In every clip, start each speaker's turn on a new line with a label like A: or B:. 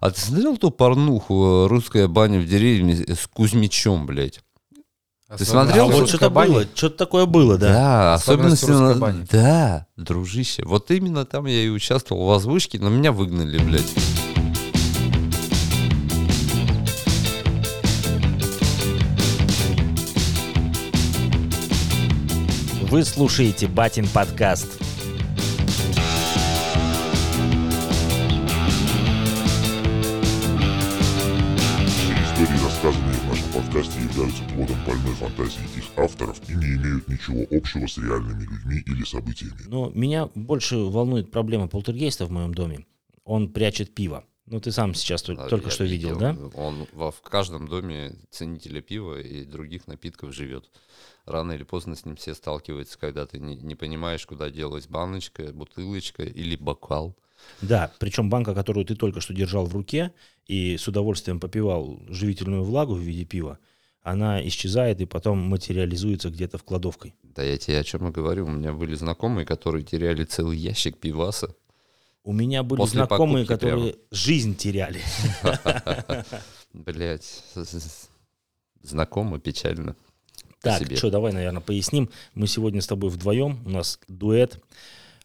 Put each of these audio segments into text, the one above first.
A: А ты смотрел ту порнуху э, «Русская баня в деревне» с Кузьмичом, блядь? Ты смотрел?
B: А
A: вот
B: что-то было, что-то такое было, да.
A: Да,
C: Особенности
A: на-
C: бани.
A: Да, дружище. Вот именно там я и участвовал в озвучке, но меня выгнали, блядь.
B: Вы слушаете Батин подкаст.
D: Подкасте, являются плодом больной фантазии их авторов и не имеют ничего общего с реальными людьми или событиями.
B: Но меня больше волнует проблема полтергейста в моем доме. Он прячет пиво. Ну, ты сам сейчас тол-
A: Да,
B: только что видел, да?
A: Он во, в каждом доме ценителя пива и других напитков живет. Рано или поздно с ним все сталкиваются, когда ты не, не понимаешь, куда делась баночка, бутылочка или бокал.
B: Да, причем банка, которую ты только что держал в руке и с удовольствием попивал живительную влагу в виде пива, она исчезает и потом материализуется где-то в кладовкой.
A: Да я тебе о чем и говорю. У меня были знакомые, которые теряли целый ящик пиваса.
B: У меня были
A: После
B: знакомые, которые жизнь теряли.
A: Блять, знакомо, печально.
B: Так, что, давай, наверное, поясним. Мы сегодня с тобой вдвоем, у нас дуэт,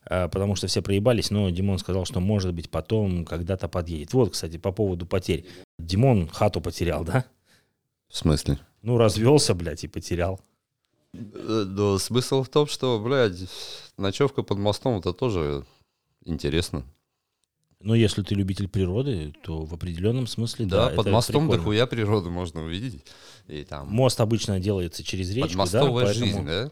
B: а, потому что все проебались, но Димон сказал, что, может быть, потом когда-то подъедет. Вот, кстати, по поводу потерь. Димон хату потерял, да?
A: В смысле?
B: Ну, развелся, блядь, и потерял.
A: Э, Да, смысл в том, что, блядь, ночевка под мостом это тоже интересно.
B: Но если ты любитель природы, то в определенном смысле,
A: Да,
B: да,
A: под
B: это
A: мостом
B: прикольно.
A: дохуя природу можно увидеть. И там
B: Мост обычно делается через речку, да,
A: подмостовая
B: поэтому,
A: жизнь, да?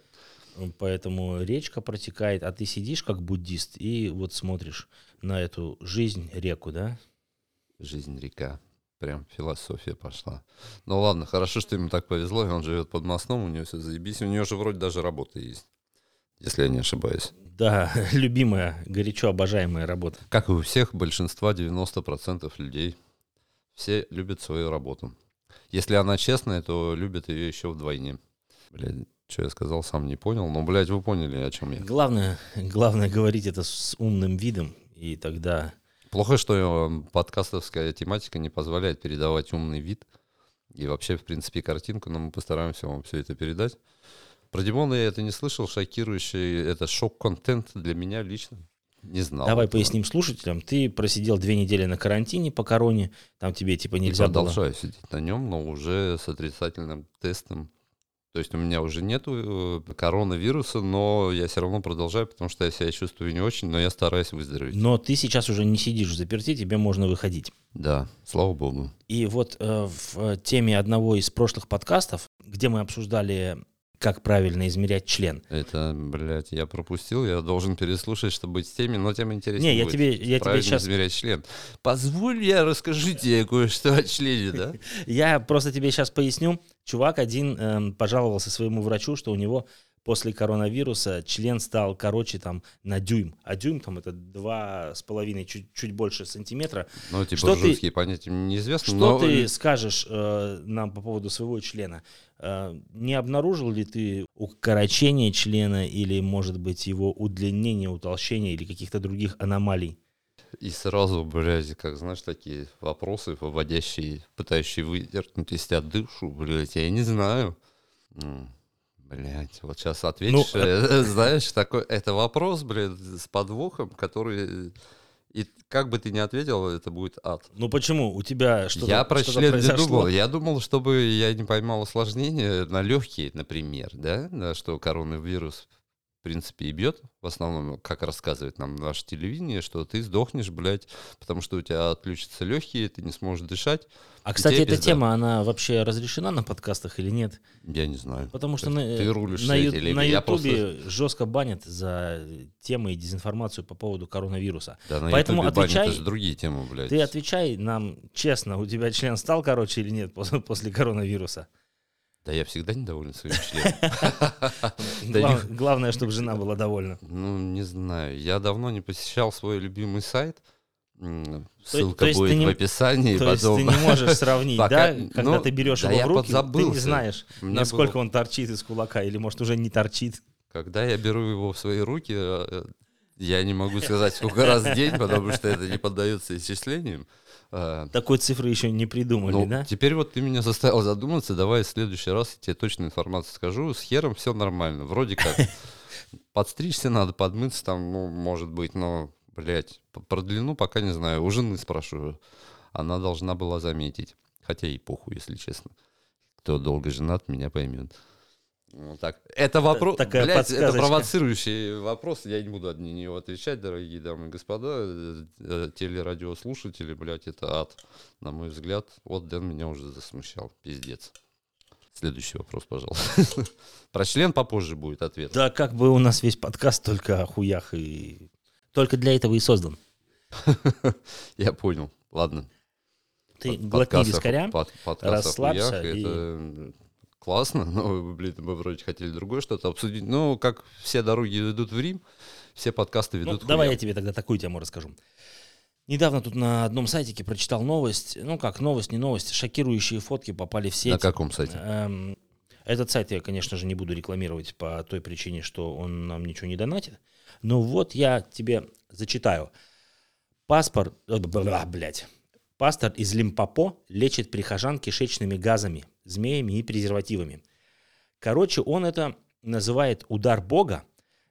B: поэтому речка протекает, а ты сидишь как буддист и вот смотришь на эту жизнь, реку, да?
A: Жизнь река. Прям философия пошла. Ну ладно, хорошо, что ему так повезло, и он живет под мостом, у него все заебись. У него же вроде даже работа есть, если я не ошибаюсь.
B: Да, любимая, горячо обожаемая работа.
A: Как и у всех, большинства, 90% людей, все любят свою работу. Если она честная, то любят ее еще вдвойне. Блядь, что я сказал, сам не понял. Но, блядь, вы поняли, о чем я.
B: Главное, главное говорить это с умным видом, и тогда...
A: Плохо, что э, подкастовская тематика не позволяет передавать умный вид. И вообще, в принципе, картинку, но мы постараемся вам все это передать. Про Димона я это не слышал, шокирующий, это шок-контент для меня лично. Не знал.
B: Давай
A: этого.
B: поясним слушателям. Ты просидел две недели на карантине по короне, там тебе типа
A: И
B: нельзя было...
A: продолжаю сидеть на нем, но уже с отрицательным тестом. То есть у меня уже нету э, коронавируса, но я все равно продолжаю, потому что я себя чувствую не очень, но я стараюсь выздороветь.
B: Но ты сейчас уже не сидишь в заперти, тебе можно выходить.
A: Да, слава богу.
B: И вот э, в э, теме одного из прошлых подкастов, где мы обсуждали, как правильно измерять член.
A: Это, блядь, я пропустил, я должен переслушать, чтобы быть в теме, но тем интереснее
B: Не, я
A: будет.
B: тебе, я тебе
A: Правильно
B: сейчас,
A: измерять член. Позволь, я расскажу тебе кое-что о члене, да?
B: я просто тебе сейчас поясню. Чувак один эм, пожаловался своему врачу, что у него после коронавируса член стал короче там на дюйм, а дюйм там это два с половиной, чуть, чуть больше сантиметра.
A: Ну, типа,
B: Что ты-
A: жесткие понятия мне неизвестно,
B: Что
A: но...
B: ты скажешь э, нам по поводу своего члена? Э, не обнаружил ли ты укорочение члена или, может быть, его удлинение, утолщение или каких-то других аномалий?
A: И сразу, блядь, как знаешь, такие вопросы, выводящие, пытающие выдернуть из тебя душу, блядь, я не знаю. М, Блядь, вот сейчас ответишь,
B: Ну,
A: э, знаешь, такой, это вопрос, блядь, с подвохом, который, и как бы ты ни ответил, это будет ад.
B: Ну почему? У тебя что-то
A: я про
B: что-то
A: член не думал. Я думал, чтобы я не поймал осложнения на легкие, например, да, да, что коронавирус в принципе и бьет, в основном, как рассказывает нам наше телевидение, что ты сдохнешь, блядь, потому что у тебя отключатся легкие, ты не сможешь дышать.
B: А, кстати, эта
A: пизда.
B: тема, она вообще разрешена на подкастах или нет?
A: Я не знаю.
B: Потому что
A: Ты-
B: на,
A: ты рулишь
B: на, ю-
A: телегой.
B: на Ютубе жестко банят за темы и дезинформацию по поводу коронавируса.
A: Да, на
B: Поэтому
A: Ютубе банят,
B: отвечай-
A: это же другие темы, блядь.
B: Ты отвечай нам честно, у тебя член стал короче или нет после, после коронавируса?
A: Да я всегда недоволен своим членом.
B: Главное, чтобы жена была довольна.
A: Ну, не знаю. Я давно не посещал свой любимый сайт. Ссылка
B: то
A: будет в описании.
B: То есть ты не можешь сравнить,
A: Пока-
B: да, когда
A: ну,
B: ты берешь
A: да
B: его в руки, ты не знаешь, насколько
A: было-
B: он торчит из кулака, или может уже не торчит.
A: Когда я беру его в свои руки, э, Я не могу сказать, сколько раз в день, потому что это не поддается исчислениям. А,
B: Такой цифры еще не придумали,
A: ну,
B: да?
A: теперь вот ты меня заставил задуматься, давай в следующий раз я тебе точную информацию скажу. С хером все нормально, вроде как. Подстричься надо, подмыться там, ну, может быть, но, блядь, про длину пока не знаю. У жены спрашиваю. Она должна была заметить. Хотя и похуй, если честно. Кто долго женат, меня поймет. Вот так. Это вопрос,
B: такая
A: блядь, это провоцирующий вопрос. Я не буду от него отвечать, дорогие дамы и господа. Э, э, Телерадиослушатели, блядь, это ад. На мой взгляд, вот Дэн меня уже засмущал. Пиздец. Следующий вопрос, пожалуйста. Про член попозже будет ответ.
B: Да, как бы у нас весь подкаст только о хуях и... Только для этого и создан.
A: Я понял. Ладно.
B: Ты глотни вискаря, расслабься
A: Это классно, но, блин, мы вроде хотели другое что-то обсудить. Ну, как все дороги ведут в Рим, все подкасты
B: Ну,
A: ведут в
B: давай я тебе тогда такую тему расскажу. Недавно тут на одном сайтике прочитал новость. Ну как, новость, не новость. Шокирующие фотки попали в сеть.
A: На каком сайте?
B: Эм, Этот сайт я, конечно же, не буду рекламировать по той причине, что он нам ничего не донатит. Но вот я тебе зачитаю. Паспорт... э, бла, Блядь. Пастор из Лимпопо лечит прихожан кишечными газами, змеями и презервативами. Короче, он это называет удар Бога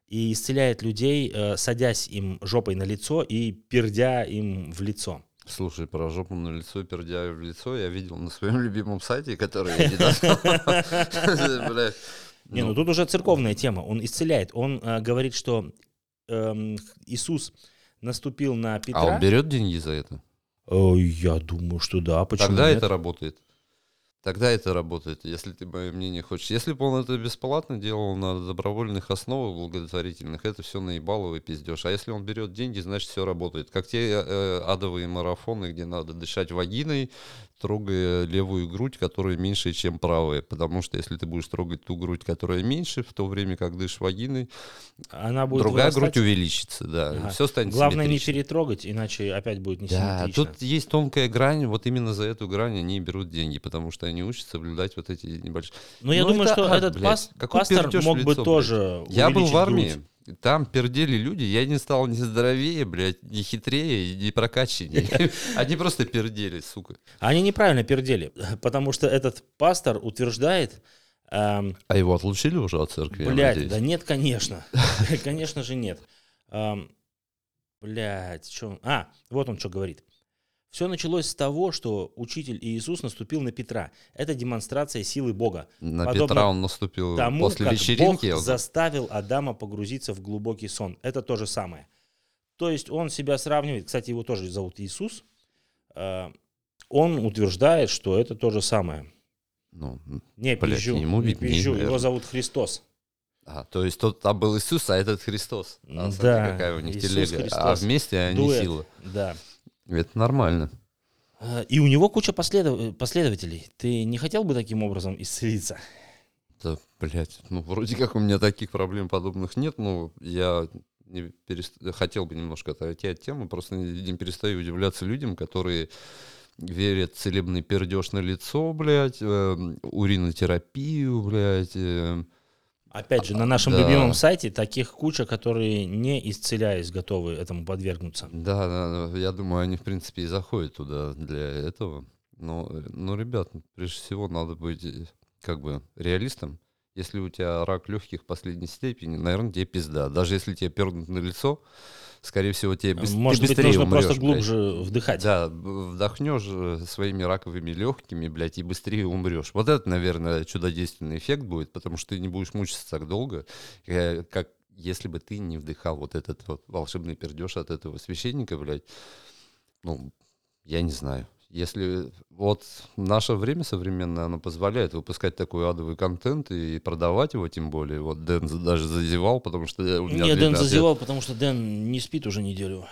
B: и исцеляет людей, э, садясь им жопой на лицо и пердя им в лицо.
A: Слушай, про жопу на лицо, пердя в лицо, я видел на своем любимом сайте, который я не.
B: Не, ну тут уже церковная тема. Он исцеляет. Он э, говорит, что эм, Иисус наступил на
A: А
B: Петра.
A: он берет деньги за это?
B: Я думаю, что да. Почему
A: Тогда
B: нет?
A: это работает. Тогда это работает, если ты мое мнение хочешь. Если бы он это бесплатно делал на добровольных основах благотворительных, это все наебалово и пиздешь. А если он берет деньги, значит все работает. Как те э, адовые марафоны, где надо дышать вагиной, трогая левую грудь, которая меньше, чем правая. Потому что если ты будешь трогать ту грудь, которая меньше, в то время как дышишь вагиной,
B: Она будет
A: другая
B: вырастать.
A: грудь увеличится, да.
B: Ага.
A: Все станет
B: Главное не перетрогать, иначе опять будет
A: Да,
B: несимметрично.
A: тут есть тонкая грань, вот именно за эту грань они берут деньги, потому что они учатся соблюдать вот эти небольшие...
B: Но я
A: Ну,
B: думаю,
A: это
B: что
A: ад,
B: этот
A: блядь.
B: пас- пастор мог бы
A: лицо, блядь?
B: тоже
A: Я был в армии,
B: грудь.
A: Там пердели люди, я не стал ни здоровее, блядь, ни хитрее, ни прокачаннее. Они просто пердели, сука.
B: Они неправильно пердели, потому что этот пастор утверждает, эм,
A: А его отлучили уже от церкви,
B: блядь, да нет, конечно, конечно же нет. Эм, блядь, что он- А, вот он что говорит. Все началось с того, что учитель Иисус наступил на Петра. Это демонстрация силы Бога.
A: На
B: подобно
A: Петра он наступил
B: Тому,
A: после
B: как
A: вечеринки.
B: Бог заставил Адама погрузиться в глубокий сон. Это то же самое. То есть он себя сравнивает, кстати, его тоже зовут Иисус, Э, он утверждает, что это то же самое.
A: Ну,
B: Не
A: Блядь,
B: пизжу,
A: ему
B: не пизжу, его зовут Христос.
A: а, то есть тот там был Иисус, а этот Христос. А, смотри,
B: Да,
A: какая у них
B: Иисус
A: телега. А
B: Христос.
A: вместе они
B: Дуэт.
A: сила.
B: Да.
A: Это нормально.
B: Э, И у него куча последов- последователей. Ты не хотел бы таким образом исцелиться?
A: Да, блядь, ну вроде как у меня таких проблем подобных нет, но я не перест- хотел бы немножко отойти от темы, просто не, не перестаю удивляться людям, которые верят в целебный пердеж на лицо, блядь, э, уринотерапию, блядь. э.
B: Опять же, на нашем
A: Да.
B: любимом сайте таких куча, которые не исцеляясь готовы этому подвергнуться.
A: Да, да, я думаю, они, в принципе, и заходят туда для этого. Но, э, ну, ребят, прежде всего надо быть э, как бы реалистом. Если у тебя рак легких последней степени, наверное, тебе пизда. Даже если тебе пернут на лицо, скорее всего, тебе ты
B: Может быть,
A: быстрее
B: нужно
A: умрёшь,
B: просто
A: блядь.
B: глубже вдыхать.
A: Да, вдохнешь э, своими раковыми легкими, блядь, и быстрее умрешь. Вот это, наверное, чудодейственный эффект будет, потому что ты не будешь мучиться так долго, э, как если бы ты не вдыхал вот этот вот волшебный пердеж от этого священника, блядь. Ну, я не знаю. Если вот наше время современное, оно позволяет выпускать такой адовый контент и продавать его, тем более. Вот Дэн даже зазевал, потому что у меня
B: Не, Дэн
A: длинный ответ.
B: зазевал, потому что Дэн не спит уже неделю.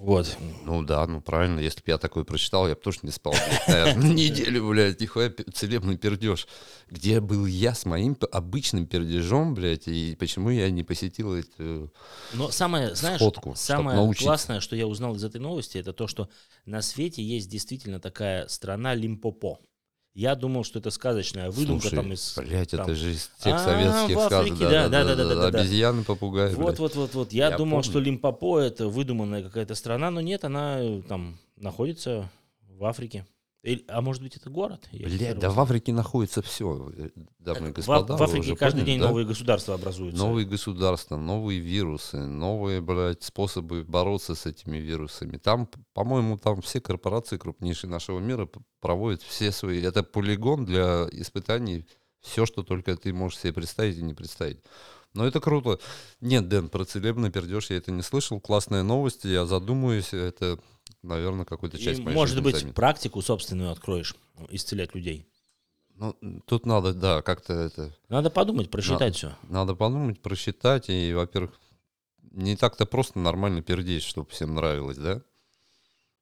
B: Вот.
A: Ну да, ну правильно, если бы я такое прочитал, я бы тоже не спал, блядь, наверное, неделю, блядь, нихуя целебный пердеж. Где был я с моим обычным пердежом, блядь, и почему я не посетил эту...
B: Но самое, знаешь,
A: Сходку,
B: самое классное, что я узнал из этой новости, это то, что на свете есть действительно такая страна Лимпопо. Я думал, что это сказочная выдумка
A: Слушай,
B: там из...
A: блядь,
B: там-
A: это же из тех
B: А,
A: советских сказок.
B: Африке, да, да, да, да, да, да.
A: Обезьяны, попугаи,
B: Вот,
A: блядь.
B: вот, вот, вот. Я,
A: Я
B: думал,
A: помню.
B: что Лимпопо это выдуманная какая-то страна, но нет, она там находится в Африке. Или- а может быть, это город?
A: Блядь, да в Африке находится все, дамы и
B: В,
A: господа.
B: в
A: вы
B: Африке каждый
A: поняли,
B: день
A: да?
B: новые государства образуются.
A: Новые государства, новые вирусы, новые, блядь, способы бороться с этими вирусами. Там, по-моему, там все корпорации крупнейшие нашего мира проводят все свои... Это полигон для испытаний. Все, что только ты можешь себе представить и не представить. Но это круто. Нет, Дэн, про целебный пердеж я это не слышал. Классная новость. Я задумаюсь. Это, наверное, какую-то
B: И,
A: часть моей
B: может быть,
A: займет.
B: практику собственную откроешь, исцелять людей.
A: Ну, тут надо, да, как-то это...
B: Надо подумать, просчитать все.
A: Надо подумать, просчитать, и, во-первых, не так-то просто нормально пердеть, чтобы всем нравилось, да?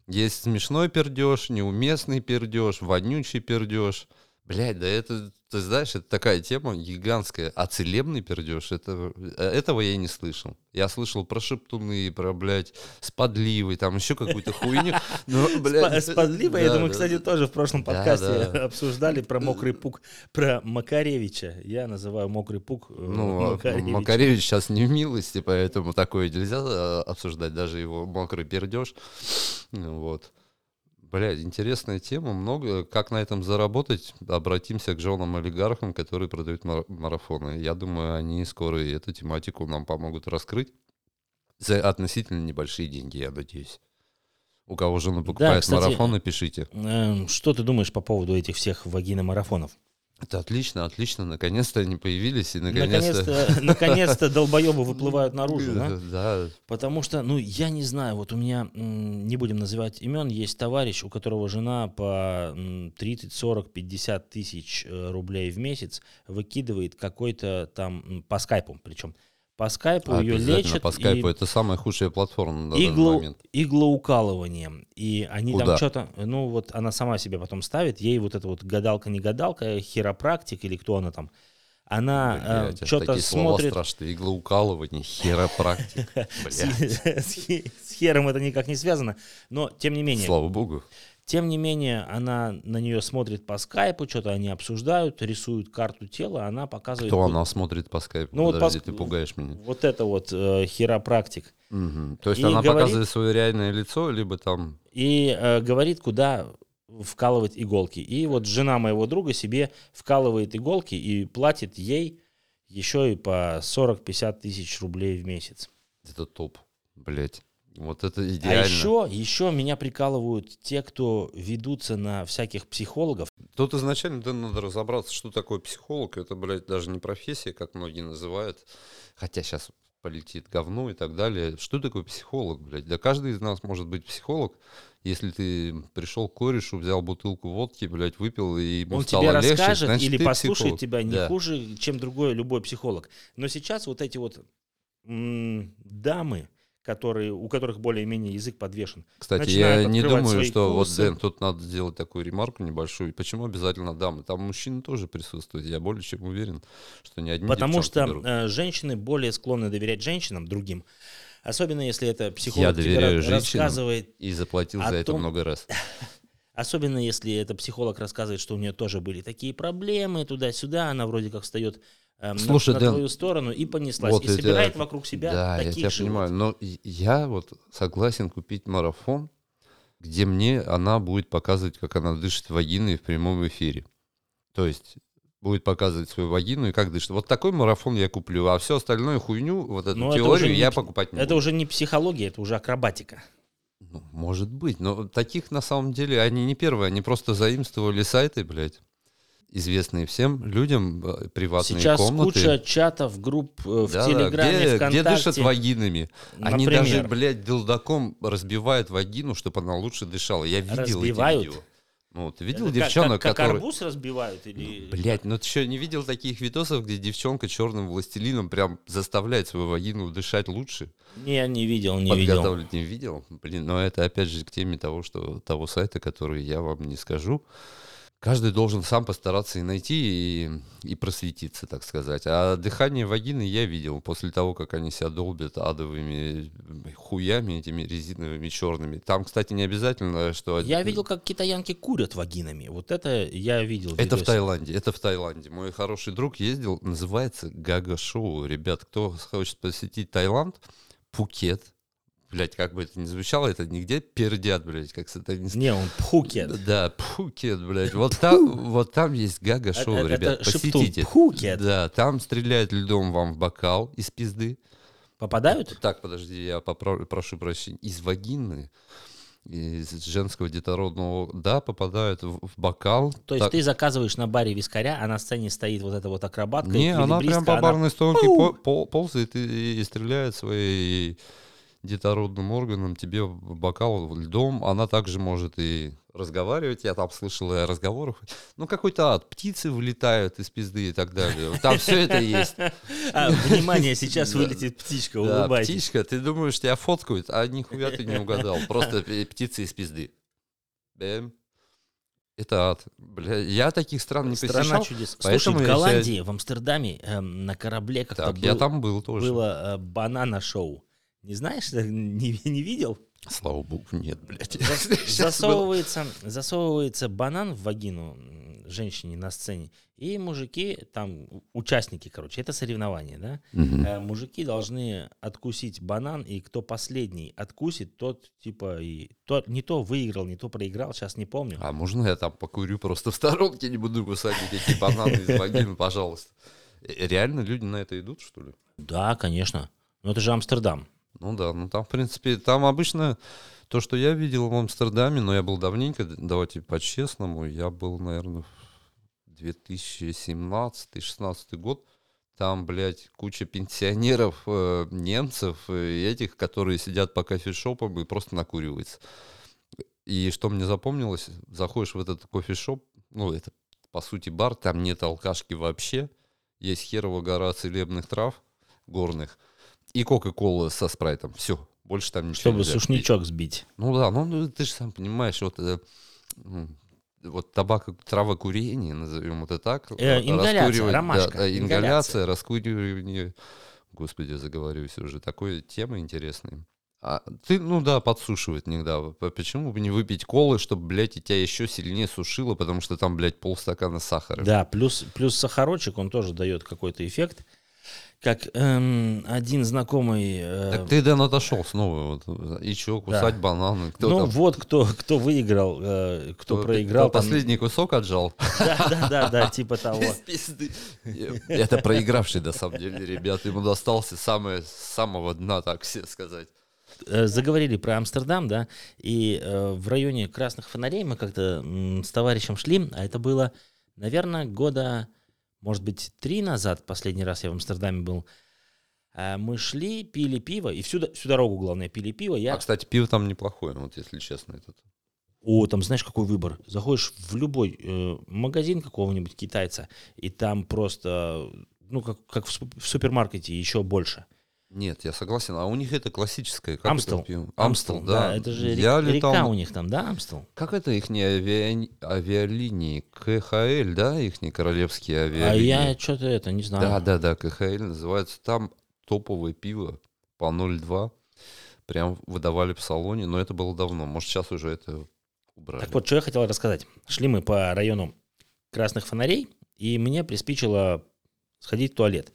A: Есть смешной пердеж, неуместный пердеж, вонючий пердеж. Блядь, да это, ты знаешь, это такая тема гигантская. А целебный пердеж, это, э, этого я не слышал. Я слышал про шептуны, про, блядь, с подливой, там еще какую-то хуйню. Ну, блядь,
B: С подливой, я
A: да,
B: думаю,
A: да,
B: кстати,
A: да.
B: тоже в прошлом
A: Да,
B: подкасте
A: да.
B: обсуждали про мокрый пук, про Макаревича. Я называю мокрый пук э,
A: Ну, а
B: Макаревич.
A: Макаревич сейчас не в милости, поэтому такое нельзя э, обсуждать, даже его мокрый пердеж. Ну, Вот. Блядь, интересная тема, много. Как на этом заработать? Обратимся к женам-олигархам, которые продают мара- марафоны. Я думаю, они скоро и эту тематику нам помогут раскрыть. За относительно небольшие деньги, я надеюсь. У кого жена покупает
B: кстати,
A: марафоны, пишите.
B: Эм, Что ты думаешь по поводу этих всех вагиномарафонов?
A: Это отлично, отлично. Наконец-то они появились, и наконец-то...
B: Наконец-то, долбоебы выплывают наружу, да?
A: Да,
B: Потому что, ну, я не знаю, вот у меня, не будем называть имен, есть товарищ, у которого жена по м, 30, 40, 50 тысяч э, рублей в месяц выкидывает какой-то там, по скайпу причем, по скайпу ее
A: Обязательно
B: лечат.
A: по скайпу.
B: и
A: Это самая худшая платформа на данный
B: игло-
A: момент.
B: иглоукалыванием. И они
A: Куда?
B: там что-то, ну вот она сама себе потом ставит, ей вот эта вот гадалка, не гадалка, хиропрактик или кто она там, она
A: аж
B: что-то
A: такие слова
B: смотрит,
A: страшные. Иглоукалывание, хиропрактик.
B: С хером это никак не связано, но тем не менее,
A: Слава богу.
B: Тем не менее, она на нее смотрит по скайпу, что-то они обсуждают, рисуют карту тела, она показывает...
A: Кто она смотрит по скайпу?
B: Ну, вот по
A: Подожди, ты пугаешь меня.
B: Вот это вот э, хиропрактик.
A: Мгм. То есть
B: И
A: она
B: говорит-
A: показывает свое реальное лицо, либо там...
B: и э, говорит, куда вкалывать иголки. И вот жена моего друга себе вкалывает иголки и платит ей еще и по 40-50 тысяч рублей в месяц.
A: Это топ. Блять. Вот это идеально.
B: А еще, еще меня прикалывают те, кто ведутся на всяких психологов.
A: Тут изначально да, надо разобраться, что такое психолог. Это, блядь, даже не профессия, как многие называют. Хотя сейчас полетит говно и так далее. Что такое психолог, блядь? Да каждый из нас может быть психолог, если ты пришел к корешу, взял бутылку водки, блядь, выпил, и ему
B: Он
A: стало
B: тебе
A: легче,
B: расскажет
A: значит,
B: или послушает
A: психолог.
B: тебя не
A: Да.
B: хуже, чем другой любой психолог. Но сейчас вот эти вот м, дамы, которые, у которых более-менее язык подвешен,
A: Кстати,
B: начинают
A: я не думаю, что
B: курсы.
A: вот, Дэн, тут надо сделать такую ремарку небольшую. Почему обязательно дамы? Там мужчины тоже присутствуют. Я более чем уверен, что не одни
B: Потому что
A: берут.
B: э, женщины более склонны доверять женщинам, другим. Особенно если это психолог
A: Я
B: тебе
A: доверяю женщинам.
B: рассказывает,
A: И заплатил за это
B: том-
A: много раз.
B: особенно если это психолог рассказывает, что у нее тоже были такие проблемы, туда-сюда, она вроде как встает э, на-
A: Слушай,
B: на,
A: Дэн,
B: твою сторону и понеслась.
A: вот
B: и
A: я
B: собирает вокруг себя
A: Да, я
B: таких
A: тебя
B: же
A: понимаю. Но я вот согласен купить марафон, где мне она будет показывать, как она дышит вагиной в прямом эфире. То есть будет показывать свою вагину и как дышит. Вот такой марафон я куплю, а все остальное хуйню, вот эту
B: Но это
A: теорию я покупать не
B: Это
A: буду.
B: уже не психология, это уже акробатика.
A: Ну, может быть, но таких на самом деле, они не первые, они просто заимствовали сайты, блядь, известные всем людям, э, приватные
B: Сейчас
A: комнаты.
B: куча чатов, групп э, в
A: Да,
B: Телеграме,
A: где,
B: ВКонтакте.
A: где дышат вагинами. Они
B: Например.
A: даже, блядь, дилдаком разбивают вагину, чтобы она лучше дышала. Я видел
B: Разбивают?
A: эти видео. Ну, ты видел
B: Это
A: девчонок,
B: как, как
A: которые...
B: арбуз разбивают или...
A: Блять, ну ты что, не видел таких видосов, где девчонка черным властелином прям заставляет свою вагину дышать лучше?
B: Не, не видел, не видел.
A: Не видел? Блин, но это опять же к теме того, что того сайта, который я вам не скажу. Каждый должен сам постараться и найти, и, и просветиться, так сказать. А дыхание вагины я видел после того, как они себя долбят адовыми хуями этими резиновыми черными. Там, кстати, не обязательно, что...
B: Я видел, как китаянки курят вагинами. Вот это я видел.
A: Это в. Таиланде, это в Таиланде. Мой хороший друг ездил, называется Гага-шоу. Ребят, кто хочет посетить Таиланд, Пукет, блядь, как бы это ни звучало, это нигде пердят, блядь, как сатанисты.
B: Не, он Пхукет.
A: Да, Пхукет, блядь. Вот там, вот там есть гага-шоу,
B: Это-
A: ребят,
B: это
A: посетите.
B: Пхукет.
A: Да, там стреляют льдом вам в бокал из пизды.
B: Попадают?
A: Так, подожди, я попро- прошу прощения. Из вагины, из женского детородного, да, попадают в, в бокал.
B: То есть
A: Так-
B: ты заказываешь на баре вискаря, а на сцене стоит вот эта вот акробатка.
A: Не, она прям по
B: она-
A: барной по- пол- ползает и, и стреляет своей детородным органом тебе в бокал льдом. Она также может и разговаривать. Я там слышал и о разговорах. Ну, какой-то ад. Птицы вылетают из пизды и так далее. Там все это есть.
B: А, внимание, сейчас вылетит птичка, улыбайтесь.
A: птичка, ты думаешь, тебя фоткают, а нихуя ты не угадал. Просто птицы из пизды. Это ад. Бля, я таких стран не
B: Страна
A: посещал.
B: чудес. Слушай, в
A: я
B: Голландии, в Амстердаме эм, на корабле как-то
A: Так, я
B: был-
A: там был тоже.
B: было э, банана-шоу. Не знаешь, не, не видел?
A: Слава богу, нет, блядь.
B: Засовывается, засовывается банан в вагину женщине на сцене, и мужики, там, участники, короче, это соревнование, да? Э, мужики должны откусить банан, и кто последний откусит, тот, типа, и тот не то выиграл, не то проиграл, сейчас не помню.
A: А можно я там покурю просто в сторонке, не буду кусать эти бананы из вагины, пожалуйста? Э, Реально люди на это идут, что ли?
B: Да, конечно. Но это же Амстердам.
A: Ну да, ну там, в принципе, там обычно то, что я видел в Амстердаме, но я был давненько, давайте по-честному, я был, наверное, в 2017-2016 год, там, блядь, куча пенсионеров, э, немцев, э, и этих, которые сидят по кофешопам и просто накуриваются. И что мне запомнилось, заходишь в этот кофешоп, ну, это, по сути, бар, там нет алкашки вообще, есть херова гора целебных трав горных, и Кока-Кола со спрайтом. Все. Больше там ничего
B: Чтобы
A: нельзя
B: сушничок сбить.
A: Ну да, ну, ну, ты же сам понимаешь, вот, э, м, вот табак, травокурение, назовем это так.
B: Э, ингаляция,
A: раскуривать,
B: ромашка,
A: Да,
B: ингаляция.
A: ингаляция, раскуривание. Господи, заговорюсь уже. Такой тема интересная. А ты, ну да, подсушивать иногда. Почему бы не выпить колы, чтобы, блядь, и тебя еще сильнее сушило, потому что там, блядь, полстакана сахара.
B: Да, плюс, плюс сахарочек, он тоже дает какой-то эффект. Как эм, один знакомый... э,
A: Так ты, Дэн, отошел снова. Вот. И что, кусать бананы? Кто
B: ну
A: там?
B: вот кто, кто выиграл, э, кто,
A: Кто-
B: проиграл.
A: кто
B: там-
A: последний кусок отжал?
B: Да, да, да, да, типа того.
A: Пизды. Это проигравший, на самом деле, ребят. Ему достался с самого дна, так все сказать.
B: Э, Заговорили про Амстердам, да, и э, в районе Красных Фонарей мы как-то с товарищем шли, а это было, наверное, года, может быть, три назад, последний раз я в Амстердаме был. А Мы шли, пили пиво, и всю, всю дорогу, главное, пили пиво. Я
A: А, кстати, пиво там неплохое, вот если честно. Этот.
B: О, там знаешь, какой выбор? Заходишь в любой э, магазин какого-нибудь китайца, и там просто, ну, как, как в супермаркете, еще больше.
A: Нет, я согласен. А у них это классическое. Как
B: Амстел.
A: это пиво?
B: Амстел, да. Это же
A: Я
B: рек-
A: летал
B: река у них там, да, Амстел?
A: Как это их авиалинии? КХЛ, да, их королевские
B: А
A: авиалинии?
B: я что-то это не знаю.
A: Да, да, да, КХЛ называется. Там топовое пиво по 0,2. Прям выдавали в салоне, но это было давно. Может, сейчас уже это убрали.
B: Так вот, что я хотел рассказать. Шли мы по району Красных Фонарей, и мне приспичило сходить в туалет.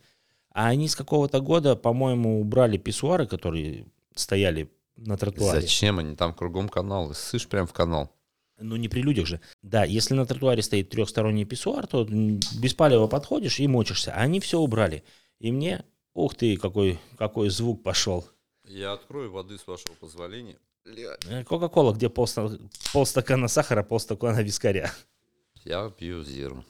B: А они с какого-то года, по-моему, убрали писсуары, которые стояли на тротуаре.
A: Зачем они? Там кругом каналы. Ссышь прям в канал.
B: Ну, не при людях же. Да, если на тротуаре стоит трехсторонний писсуар, то без палева подходишь и мочишься. А они все убрали. И мне, ух ты, какой, какой звук пошел.
A: Я открою воды, с вашего позволения.
B: Э, Кока-кола, где полста- полстакана сахара, полстакана вискаря.
A: Я пью зеру.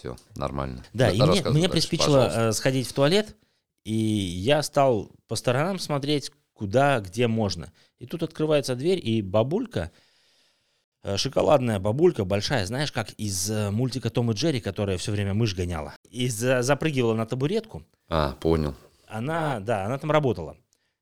A: Все, нормально.
B: Да, и мне, мне
A: дальше,
B: приспичило
A: пожалуйста.
B: э, сходить в туалет, и я стал по сторонам смотреть, куда, где можно. И тут открывается дверь, и бабулька, э, шоколадная бабулька, большая, знаешь, как из э, мультика Том и Джерри, которая все время мышь гоняла, и за- запрыгивала на табуретку.
A: А, понял.
B: Она, да, она там работала.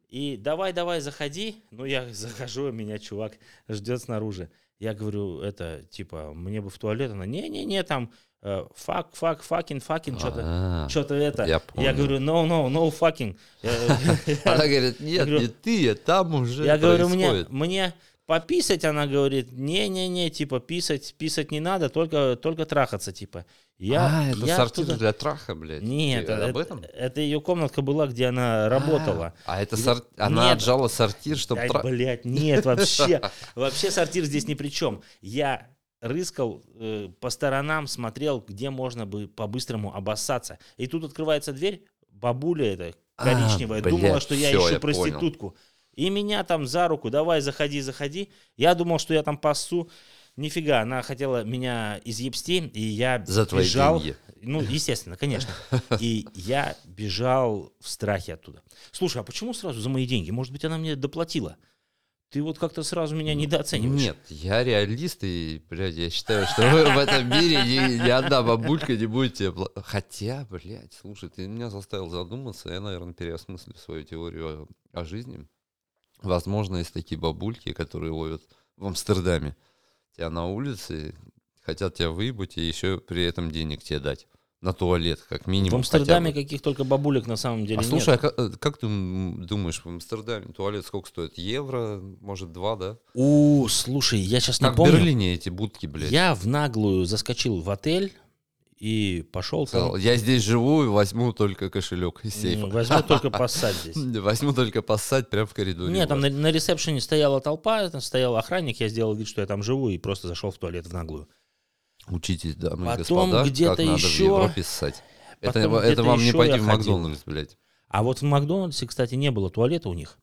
B: И давай, давай, заходи. Ну, я захожу, меня чувак ждет снаружи. Я говорю, это, типа, мне бы в туалет. Она, не-не-не, там, fuck, fuck, fucking, fucking, что-то. Что-то это.
A: Я
B: Я говорю, no, no, no fucking.
A: Она говорит, нет, не ты, а там уже
B: Я говорю, мне,
A: происходит».
B: мне пописать, она говорит, не-не-не, типа, писать, писать не надо, только, только трахаться, типа. Я,
A: а, это
B: я
A: сортир
B: туда-
A: для траха, блядь.
B: Нет,
A: Ты об
B: это,
A: этом?
B: это ее комнатка была, где она работала.
A: А, а это
B: Или-
A: сор- она
B: Нет.
A: отжала сортир, чтобы
B: Ай,
A: тра...
B: блядь, нет, вообще. Вообще сортир здесь ни при чем. Я рыскал э, по сторонам, смотрел, где можно бы по-быстрому обоссаться. И тут открывается дверь, бабуля эта
A: А,
B: коричневая,
A: блядь,
B: думала, что я ищу
A: я
B: проститутку. И меня там за руку, давай, заходи, заходи. Я думал, что я там пассу. Нифига, она хотела меня изъебсти, и я
A: За твои
B: бежал.
A: деньги.
B: Ну, естественно, конечно. И я бежал в страхе оттуда. Слушай, а почему сразу за мои деньги? Может быть, она мне доплатила? Ты вот как-то сразу меня недооцениваешь.
A: Нет, я реалист, и, блядь, я считаю, что в этом мире ни, ни одна бабулька не будет тебе... Хотя, блядь, слушай, ты меня заставил задуматься, я, наверное, переосмыслю свою теорию о, о жизни. Возможно, есть такие бабульки, которые ловят в Амстердаме тебя на улице, хотят тебя выебать и еще при этом денег тебе дать. На туалет, как минимум.
B: В Амстердаме каких только бабулек на самом деле
A: А
B: нет.
A: слушай, а как, э, как ты думаешь, в Амстердаме туалет сколько стоит? Евро, может, два, да?
B: У, слушай, я сейчас не
A: Как в
B: помню.
A: Берлине эти будки, блядь.
B: Я в наглую заскочил в отель и пошел
A: Сказал,
B: там.
A: я здесь живу и возьму только кошелек из сейфа.
B: Возьму только поссать здесь.
A: Возьму только поссать прямо в коридоре.
B: Нет, там на, на ресепшене стояла толпа, там стоял охранник, я сделал вид, что я там живу и просто зашел в туалет в наглую.
A: Учитесь, дамы и
B: Потом
A: господа,
B: где-то
A: как надо
B: еще-
A: в Европе ссать. Это,
B: потом
A: это
B: где-то
A: вам не пойти в
B: ходил.
A: Макдональдс, блядь.
B: А вот в Макдональдсе, кстати, не было туалета у них.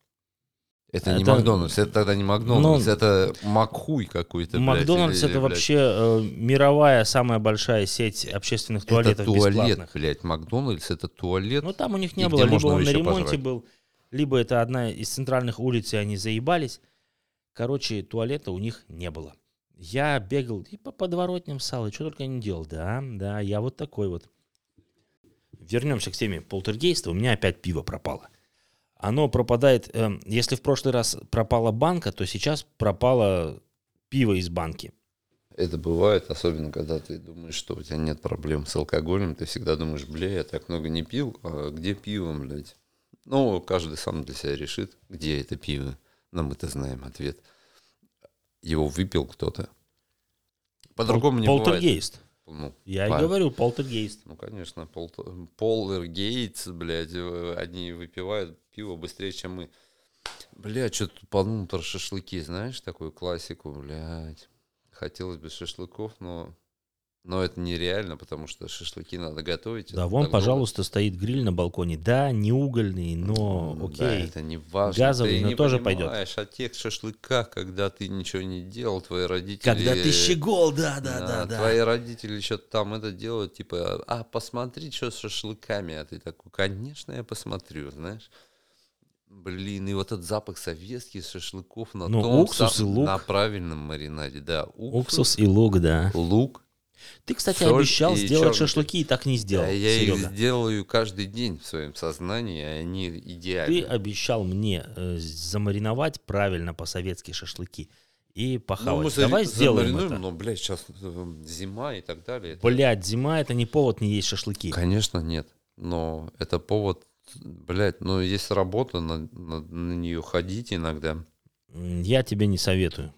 A: Это, не
B: Это-
A: Макдональдс, это тогда не Макдональдс,
B: Ну,
A: это Макхуй какой-то, блядь,
B: Макдональдс
A: или-
B: это
A: блядь.
B: вообще э, мировая самая большая сеть общественных
A: Это
B: туалетов
A: туалет,
B: бесплатных.
A: блядь, Макдональдс это туалет.
B: Ну там у них не
A: И
B: было, либо он на ремонте
A: пожрать.
B: был, либо это одна из центральных улиц, и они заебались. Короче, туалета у них не было. Я бегал и по подворотням ссал, и что только не делал. Да, да, я вот такой вот. Вернемся к теме полтергейста. У меня опять пиво пропало. Оно пропадает, эм, если в прошлый раз пропала банка, то сейчас пропало пиво из банки.
A: Это бывает, особенно когда ты думаешь, что у тебя нет проблем с алкоголем, ты всегда думаешь, бля, я так много не пил, а где пиво, блядь? Ну, каждый сам для себя решит, где это пиво. Но мы-то знаем ответ. Его выпил кто-то. По-другому не бывает.
B: Полтергейст.
A: Ну,
B: Я и
A: по-
B: говорю, полтергейст.
A: Ну, конечно, Пол, Полер Гейтс, блядь, они выпивают пиво быстрее, чем мы. Блядь, что-то подумал про шашлыки, знаешь, такую классику, блядь. Хотелось бы шашлыков, но, но это нереально, потому что шашлыки надо готовить.
B: Да, вон, пожалуйста, стоит гриль на балконе. Да, не угольный, но окей.
A: Да, это не важно.
B: Газовый,
A: ты
B: но
A: не
B: тоже пойдет.
A: понимаешь о тех шашлыках, когда ты ничего не делал, твои родители...
B: Когда ты щегол, да, да, да, да.
A: Твои родители что-то там это делают, типа, а посмотри, что с шашлыками. А ты такой, конечно, я посмотрю, знаешь. Блин, и вот этот запах советских шашлыков на
B: Ну,
A: том
B: уксус и
A: сам-
B: лук.
A: на правильном маринаде, да.
B: Уксус и лук, да.
A: лук.
B: Ты, кстати,
A: соль
B: обещал сделать
A: чёрный
B: шашлыки и так не сделал,
A: я их
B: Серега.
A: сделаю каждый день в своем сознании, и они
B: Ты
A: идеальны.
B: обещал мне э, замариновать правильно по-советски шашлыки и
A: Ну,
B: похавать.
A: мы
B: Давай сделаем это.
A: но, блядь, сейчас зима и так далее.
B: Блядь, зима это не повод не есть шашлыки.
A: Конечно, нет. Но это повод, блядь, ну, есть работа, на, на, нее ходить иногда.
B: Я тебе не советую.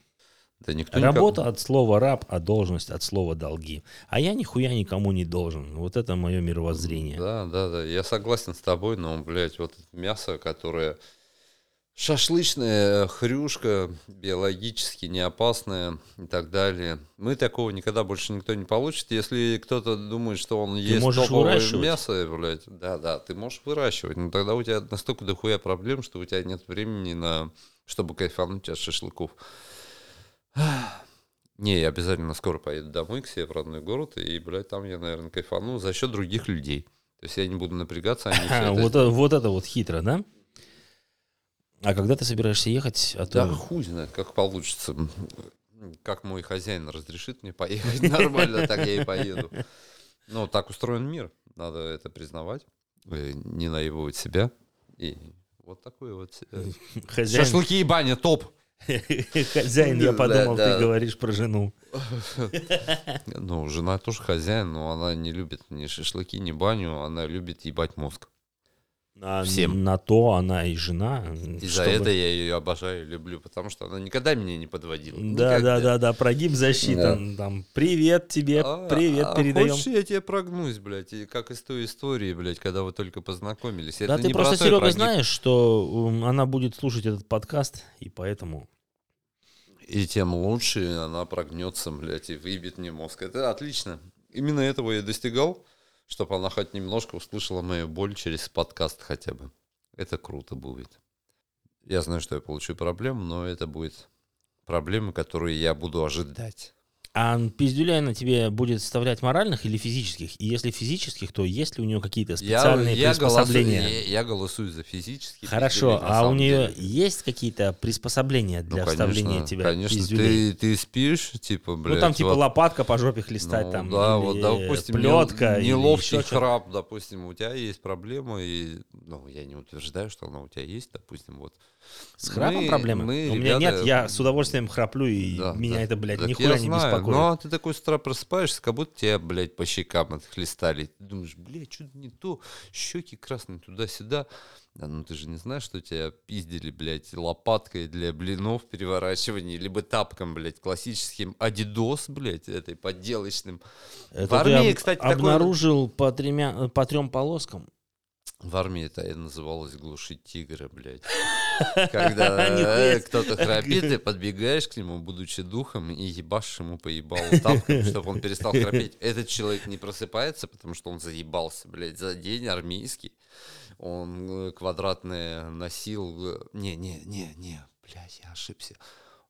A: Да никто никак-
B: Работа от слова раб, а должность от слова долги. А я нихуя никому не должен. Вот это мое мировоззрение.
A: Да, да, да, я согласен с тобой, но, блядь, вот мясо, которое шашлычная хрюшка, биологически не опасная и так далее. Мы такого никогда больше никто не получит. Если кто-то думает, что он ест
B: можешь выращивать.
A: мясо, блядь, да, да, ты можешь выращивать, но тогда у тебя настолько дохуя проблем, что у тебя нет времени на, чтобы кайфануть от шашлыков. Не, я обязательно скоро поеду домой к себе в родной город, и, блядь, там я, наверное, кайфану за счет других людей. То есть я не буду напрягаться, они
B: Вот, это- вот это вот хитро, да? А когда ты собираешься ехать? А то-
A: Да хуй знает, как получится. Как мой хозяин разрешит мне поехать нормально, так я и поеду. Ну, так устроен мир, надо это признавать, э, не наебывать себя. И вот такой вот... э,
B: хозяин,
A: Шашлыки и баня, топ!
B: Хозяин, я подумал, ты говоришь про жену.
A: Ну, жена тоже хозяин, но она не любит ни шашлыки, ни баню, она любит ебать мозг.
B: А
A: Всем.
B: На то она и жена.
A: И за
B: чтобы-
A: это я ее обожаю и люблю, потому что она никогда меня не подводила.
B: Да,
A: Никогда.
B: да, да, да, прогиб засчитан. Там, привет тебе,
A: А,
B: привет
A: а
B: передаем.
A: Хочешь, я тебе прогнусь, блядь, и как из той истории, блядь, когда вы только познакомились.
B: Да
A: Это
B: ты просто, Серега,
A: прогиб.
B: знаешь, что она будет слушать этот подкаст, и поэтому...
A: И тем лучше она прогнется, блядь, и выебет мне мозг. Это отлично. Именно этого я достигал, чтобы она хоть немножко услышала мою боль через подкаст хотя бы. Это круто будет. Я знаю, что я получу проблему, но это будет проблемы, которые я буду ожидать.
B: А пиздюля она тебе будет вставлять моральных или физических? И если физических, то есть ли у нее какие-то
A: Я,
B: специальные
A: я, голосую,
B: приспособления?
A: я, я голосую за физически.
B: Хорошо,
A: пиздюлей,
B: а у нее
A: деле.
B: есть какие-то приспособления
A: Ну,
B: для
A: конечно,
B: вставления тебя
A: Конечно,
B: пиздюлей?
A: ты, ты спишь, типа, блядь,
B: ну там типа
A: вот,
B: лопатка по жопе хлестать,
A: ну,
B: там,
A: да, вот, допустим,
B: плетка,
A: не- неловкий храп, допустим, у тебя есть проблема, и, ну, я не утверждаю, что она у тебя есть, допустим, вот.
B: С храпом
A: Мы-
B: проблемы?
A: мы,
B: у меня
A: ребята,
B: нет, я с удовольствием храплю, и
A: Да,
B: меня
A: да.
B: это, блядь,
A: Так
B: нихуя
A: я
B: не
A: знаю,
B: беспокоит.
A: Но ты такой с утра просыпаешься, как будто тебя, блядь, по щекам отхлестали. Ты думаешь, блядь, что-то не то, щеки красные туда-сюда. Да, ну ты же не знаешь, что тебя пиздили, блядь, лопаткой для блинов переворачивания, либо тапком, блядь, классическим Адидос, блядь, этой подделочным.
B: Это
A: в
B: ты
A: армии,
B: об-
A: кстати,
B: обнаружил по, тремя, по трем полоскам.
A: В армии это и называлось глушить тигра, блядь. Когда
B: Нихуя
A: э, кто-то храпит, ты подбегаешь к нему, будучи духом, и ебашь ему поебал тапком, чтобы он перестал храпеть. Этот человек не просыпается, потому что он заебался, блядь, за день армейский. Он э, квадратное носил... э, Не, не, не, не, блядь, я ошибся.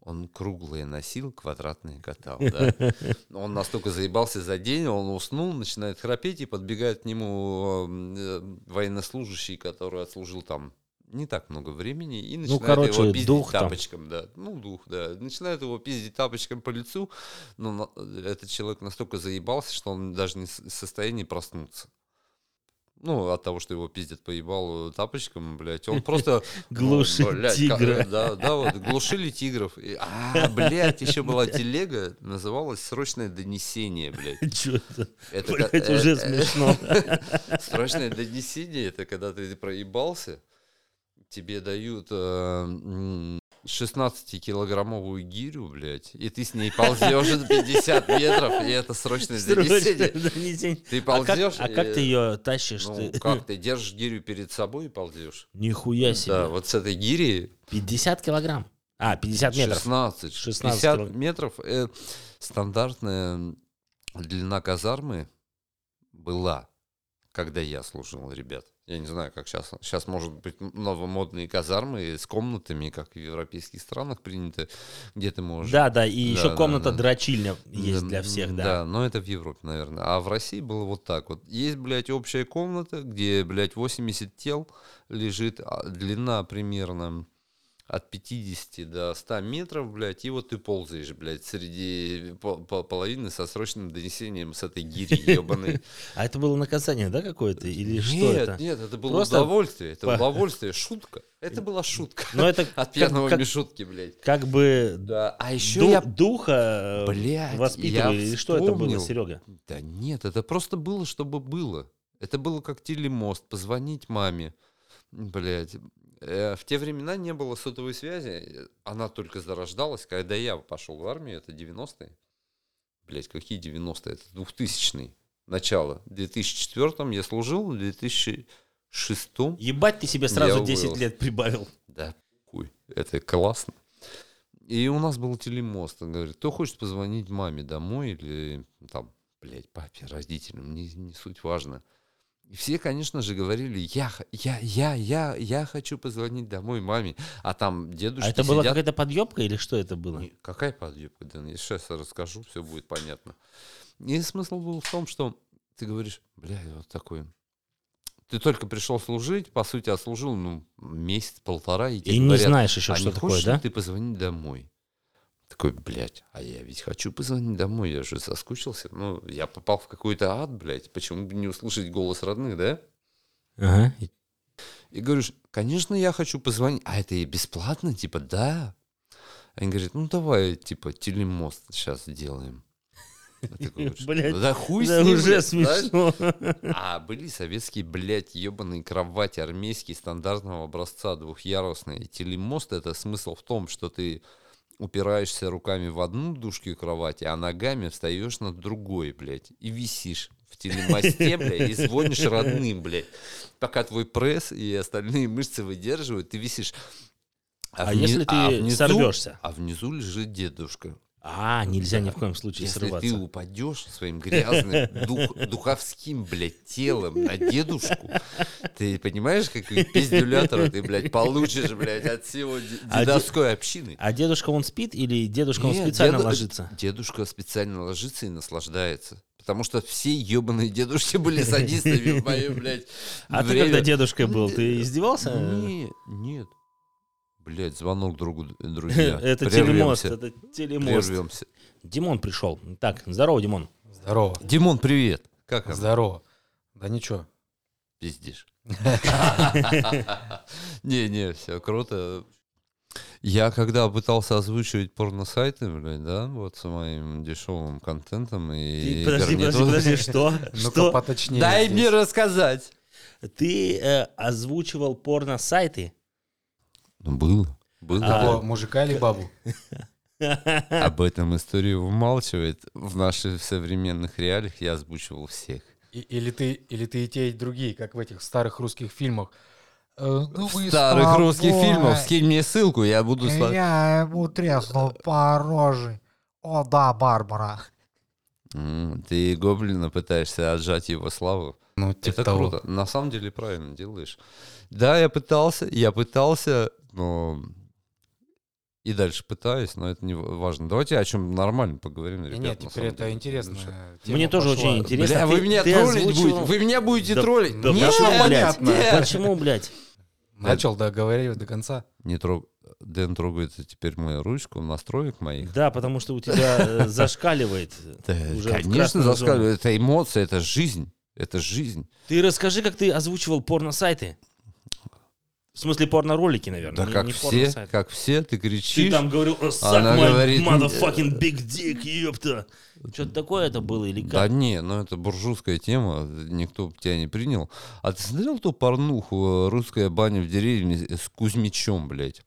A: Он круглые носил, квадратные катал, да. Он настолько заебался за день, он уснул, начинает храпеть, и подбегает к нему э, военнослужащий, который отслужил там не так много времени, и начинает
B: Ну, короче,
A: его пиздить
B: дух там.
A: тапочком, да. Ну, дух, да. Начинает его пиздить тапочком по лицу, но этот человек настолько заебался, что он даже не в состоянии проснуться. Ну, от того, что его пиздят поебал тапочком, блядь, он просто... ну,
B: Глушит тигра.
A: ка- Да, да, вот, глушили тигров. И- А, блядь, еще была телега, называлась «Срочное донесение», блядь.
B: Чё это?
A: Это
B: Блядь, уже
A: э,
B: смешно.
A: Срочное донесение это когда ты проебался, тебе дают э, 16-килограммовую гирю, блядь, и ты с ней ползешь 50 метров, и это срочное донесение.
B: Донесение.
A: Ты
B: А как,
A: ползешь.
B: а как
A: и-
B: ты ее тащишь?
A: Ну,
B: ты?
A: как ты держишь гирю перед собой и ползешь?
B: Нихуя себе.
A: Да, вот с этой гири
B: 50 килограмм. А, 50 метров.
A: 16,
B: 16
A: 50
B: кило-
A: метров. э, стандартная длина казармы была, когда я служил, ребят. Я не знаю, как сейчас. Сейчас, может быть, новомодные казармы с комнатами, как в европейских странах принято, где ты можешь...
B: Да, да, и
A: Да,
B: еще
A: да,
B: комната
A: да.
B: дрочильня есть
A: Да,
B: для всех, да.
A: Да, но это в Европе, наверное. А в России было вот так вот. Есть, блядь, общая комната, где, блядь, 80 тел лежит, а длина примерно от 50 до 100 метров, блядь, и вот ты ползаешь, блядь, среди по- по- половины со срочным донесением с этой гири ебаной.
B: А это было наказание, да, какое-то? Или что
A: Нет,
B: это?
A: нет, это было
B: Просто
A: удовольствие, это удовольствие, шутка. Это была шутка.
B: Но это
A: От пьяного
B: как,
A: Мишутки, блядь.
B: как бы
A: Да, а еще
B: ду-
A: я
B: духа э,
A: Блядь,
B: воспитывали,
A: я
B: что это было. Серега?
A: Да нет, это просто было, чтобы было. Это было как телемост, позвонить маме. Блять. В те времена не было сотовой связи, она только зарождалась, когда я пошел в армию, это 90-е. Блять, какие 90-е? Это 2000-й. Начало. В 2004 я служил, в 2006
B: Ебать, ты себе сразу
A: Я
B: 10
A: уволился.
B: лет прибавил.
A: да, хуй, это классно. И у нас был телемост. Он говорит, кто хочет позвонить маме домой или там, блядь, папе, родителям, не, не суть важно. И все, конечно же, говорили, я, я, я, я, я хочу позвонить домой маме. А там дедушки
B: А это была
A: сидят.
B: какая-то подъебка или что это было?
A: Не, Какая подъебка, Дэн? Я сейчас расскажу, все будет понятно. И смысл был в том, что ты говоришь, бля, я вот такой. Ты только пришел служить, по сути, отслужил, ну, месяц-полтора, и тебе
B: И не
A: говорят,
B: знаешь еще,
A: а
B: что
A: не
B: такое,
A: хочешь
B: да?
A: ты позвонить домой? Такой, блядь, а я ведь хочу позвонить домой, я же соскучился. Ну, я попал в какой-то ад, блядь, почему бы не услышать голос родных, да?
B: Ага. И-
A: говоришь, конечно, я хочу позвонить. А это и бесплатно? Типа, да. Они говорят, ну давай, типа, телемост сейчас сделаем. Я такой говорю, «Что?
B: Блядь,
A: да хуй
B: Да
A: с ним,
B: уже
A: блядь, знаешь?
B: смешно.
A: А были советские, блядь, ебаные кровати армейские стандартного образца двухъярусные. Телемост это смысл в том, что ты упираешься руками в одну дужку кровати, а ногами встаешь на другой, блядь, и висишь в телемосте, блядь, и звонишь родным, блядь. Пока твой пресс и остальные мышцы выдерживают, ты висишь.
B: А
A: вни-
B: если ты сорвешься?
A: А внизу лежит дедушка.
B: А, нельзя ни в коем случае
A: Если
B: срываться.
A: ты упадешь своим грязным дух- духовским, блядь, телом на дедушку, ты понимаешь, какой пиздюлятор ты, блядь, получишь, блядь, от всего
B: А де-
A: дедовской общины?
B: А дедушка он спит или дедушка он
A: Нет,
B: специально
A: деду-
B: ложится?
A: Дедушка специально ложится и наслаждается. Потому что все ебаные дедушки были садистами в мое, блядь,
B: А ты
A: время.
B: когда дедушкой был, ты издевался?
A: Нет, нет. Блядь, звонок другу, друзья.
B: Это телемост, это телемост.
A: Прервемся.
B: Димон пришел. Так, здорово, Димон.
C: Здорово.
A: Димон, привет. Как?
C: Здорово. Да ничего.
A: Пиздишь. Не-не, все круто. Я когда пытался озвучивать порно-сайты, блядь, да, вот с моим дешевым контентом и...
B: Ты- Подожди, подожди, подожди, что?
C: Ну-ка
B: Что?
C: поточнее.
A: Дай мне рассказать.
B: Ты э, озвучивал порно-сайты?
A: Ну, было. Было.
B: А.
C: Мужика или бабу?
A: Об этом история умалчивает. В наших современных реалиях я озвучивал всех.
C: И- или, ты, или ты и те, и другие, как в этих старых русских фильмах. Э, ну
A: Старых
C: с
A: русских фильмов. Скинь мне ссылку, я буду...
E: И
A: сла-
E: я ему треснул по роже. О, да, Барбара.
A: Ты гоблина пытаешься отжать его славу.
C: Ну, типа
A: Это
C: того.
A: круто. На самом деле правильно делаешь. Да, я пытался, я пытался, но и дальше пытаюсь, но это не важно. Давайте о чем нормально поговорим,
C: Не,
A: ребят.
C: Нет, теперь это
A: деле.
C: интересно.
B: Мне тоже очень интересно.
A: Бля,
B: Ты-
A: вы меня троллить
B: озвучивал-
A: будете. Вы меня будете
B: Да-
A: троллить.
B: да
A: нет,
B: почему, блядь?
A: нет.
B: Почему, блядь?
C: Начал договаривать до конца.
A: Не трог... Дэн трогает теперь мою ручку настроек моих.
B: Да, потому что у тебя э, зашкаливает.
A: Конечно, заскаливает. Это эмоция, это жизнь. Это жизнь.
B: Ты расскажи, как ты озвучивал порно-сайты. В смосле порно-ролики, наверное.
A: Да
B: не-
A: как
B: не
A: все, как все, ты
B: Ты
A: кричишь.
B: там говорил, suck
A: Она
B: my
A: говорит,
B: motherfucking big dick, ёпта. Что-то такое это было или
A: Да
B: как?
A: не, ну это буржуйская тема, никто тебя не принял. А ты смотрел ту порнуху «Русская баня в деревне» с Кузьмичом, блядь?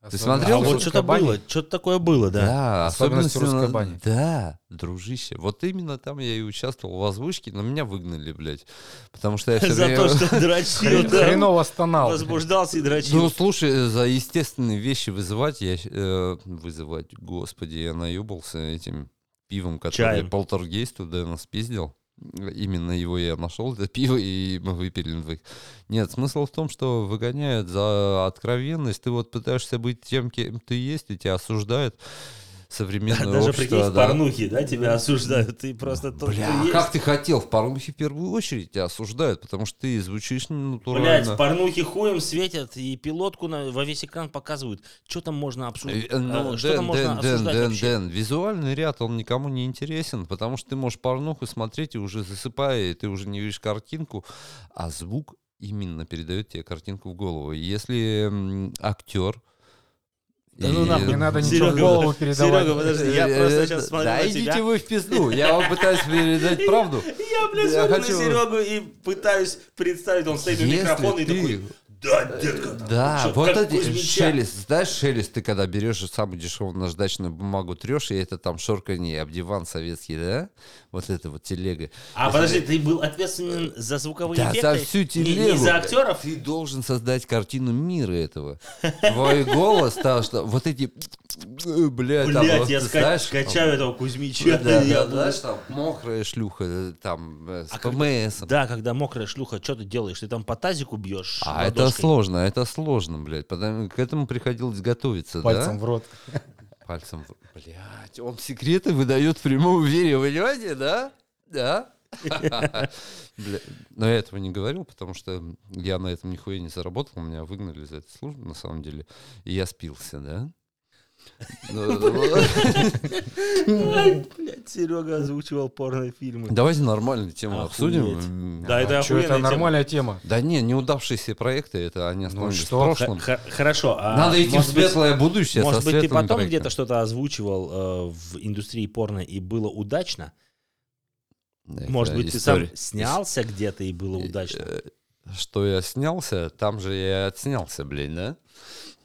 C: Особенно-
A: смотрел?
B: А вот что-то
C: бане.
B: было, что-то такое было, да.
A: Да,
C: Особенности
A: особенности
C: русской бани.
A: Да, дружище. Вот именно там я и участвовал в озвучке, но меня выгнали, блядь. Потому что я все
B: За то, что дрочил, да.
C: Хреново стонал.
B: Возбуждался и
A: Ну,
B: дрочил.
A: слушай, за естественные вещи вызывать, я... э, вызывать, господи, я наебался этим пивом, который полтергейст туда нас пиздил. Именно его я нашел, это пиво, и мы выпили на двоих. Нет, смысл в том, что выгоняют за откровенность. Ты вот пытаешься быть тем, кем ты есть, и тебя осуждают современное
B: Даже
A: общество.
B: прикинь, в
A: да.
B: порнухе, да, тебя осуждают. Ты просто тот,
A: Бля,
B: кто
A: а
B: есть.
A: как ты хотел? В порнухе в первую очередь тебя осуждают, потому что ты звучишь
B: Блять,
A: натурально.
B: в порнухе хуем светят и пилотку на, во весь экран показывают. Что там можно
A: Э,
B: обсудить?
A: ну,
B: что там
A: Дэн,
B: можно
A: Дэн, Дэн,
B: обсуждать
A: Дэн,
B: вообще?
A: Дэн, визуальный ряд, он никому не интересен, потому что ты можешь порнуху смотреть и уже засыпая, и ты уже не видишь картинку, а звук именно передает тебе картинку в голову. Если м, актер...
B: Да ну нахуй.
C: Не надо ничего в голову передавать.
B: Серега, подожди, я просто сейчас смотрю
A: Да
B: на
A: идите
B: тебя.
A: вы в пизду, я вам пытаюсь передать правду.
B: Я, блядь, смотрю на Серегу и пытаюсь представить, он стоит у микрофона и такой, да, детка, там,
A: Да, вот эти
B: Кузьмича».
A: шелест, знаешь, шелест, ты когда берешь самую дешевую наждачную бумагу трешь, и это там шорканье, об диван советский, да? Вот это вот телега.
B: А подожди, ты был ответственен за звуковые
A: Да,
B: эффекты?
A: за всю телегу.
B: Не, за актеров?
A: Ты должен создать картину мира этого. Твой голос, то, что вот эти, блядь, там,
B: Блять,
A: вот,
B: я
A: знаешь,
B: скачаю этого Кузьмича.
A: Да,
B: я
A: да, знаешь, там мокрая шлюха, э, там, э, с
B: А как-
A: ПМС.
B: Да, когда мокрая шлюха, что ты делаешь? Ты там по тазику бьешь?
A: А это
B: ладошкой?
A: сложно, это сложно, блядь. Потому, к этому приходилось готовиться,
C: Пальцем
A: да?
C: в рот.
A: Пальцем. в- Блядь, он секреты выдает в прямом эфире, понимаете, да? Да? Бля, Но я этого не говорил, потому что я на этом нихуя не заработал, меня выгнали за эту службу, на самом деле. И я спился, да? Ну,
B: Ай, блядь. Серега озвучивал порнофильмы.
A: Давайте нормальную тему обсудим.
B: Да, это
C: Что, это нормальная тема.
A: Да не, неудавшиеся проекты, это они остановились
C: что?
A: в прошлом.
B: Хорошо. а
A: Надо идти в светлое будущее
B: Может быть, ты потом где-то что-то озвучивал э, в индустрии порно и было удачно?
A: Да,
B: Может быть, ты сам снялся где-то и было удачно?
A: Э, Что я снялся, там же я и отснялся, блин, да?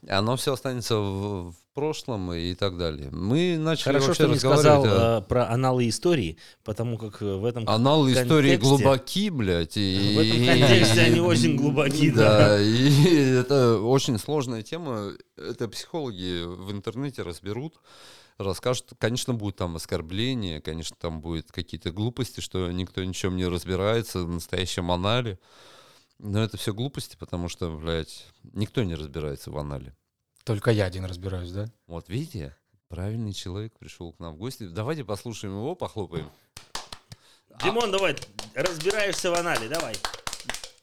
A: Оно все останется в прошлом и так далее. Мы начали
B: Хорошо,
A: вообще
B: что
A: разговаривать
B: сказал
A: о-
B: э, про аналы истории, потому как э, в этом
A: Аналы истории
B: контексте-
A: глубоки, блядь. И,
B: В этом контексте они очень глубоки, да.
A: Да, и это очень сложная тема. Это психологи в интернете разберут, расскажут. Конечно, будет там оскорбление, конечно, там будет какие-то глупости, что никто ничем не разбирается в настоящем анале. Но это все глупости, потому что, блядь, никто не разбирается в анале.
C: Только я один разбираюсь, да?
A: Вот видите, правильный человек пришел к нам в гости. Давайте послушаем его, похлопаем.
B: Димон, давай, разбираешься в анале, давай.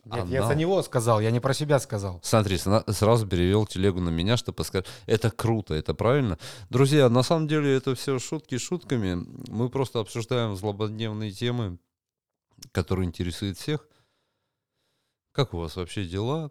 C: Нет, я
A: Анал.
C: за него сказал, я не про себя сказал.
A: Смотри, сразу перевел телегу на меня, чтобы сказать, это круто, это правильно. Друзья, на самом деле это все шутки шутками. Мы просто обсуждаем злободневные темы, которые интересуют всех. Как у вас вообще дела?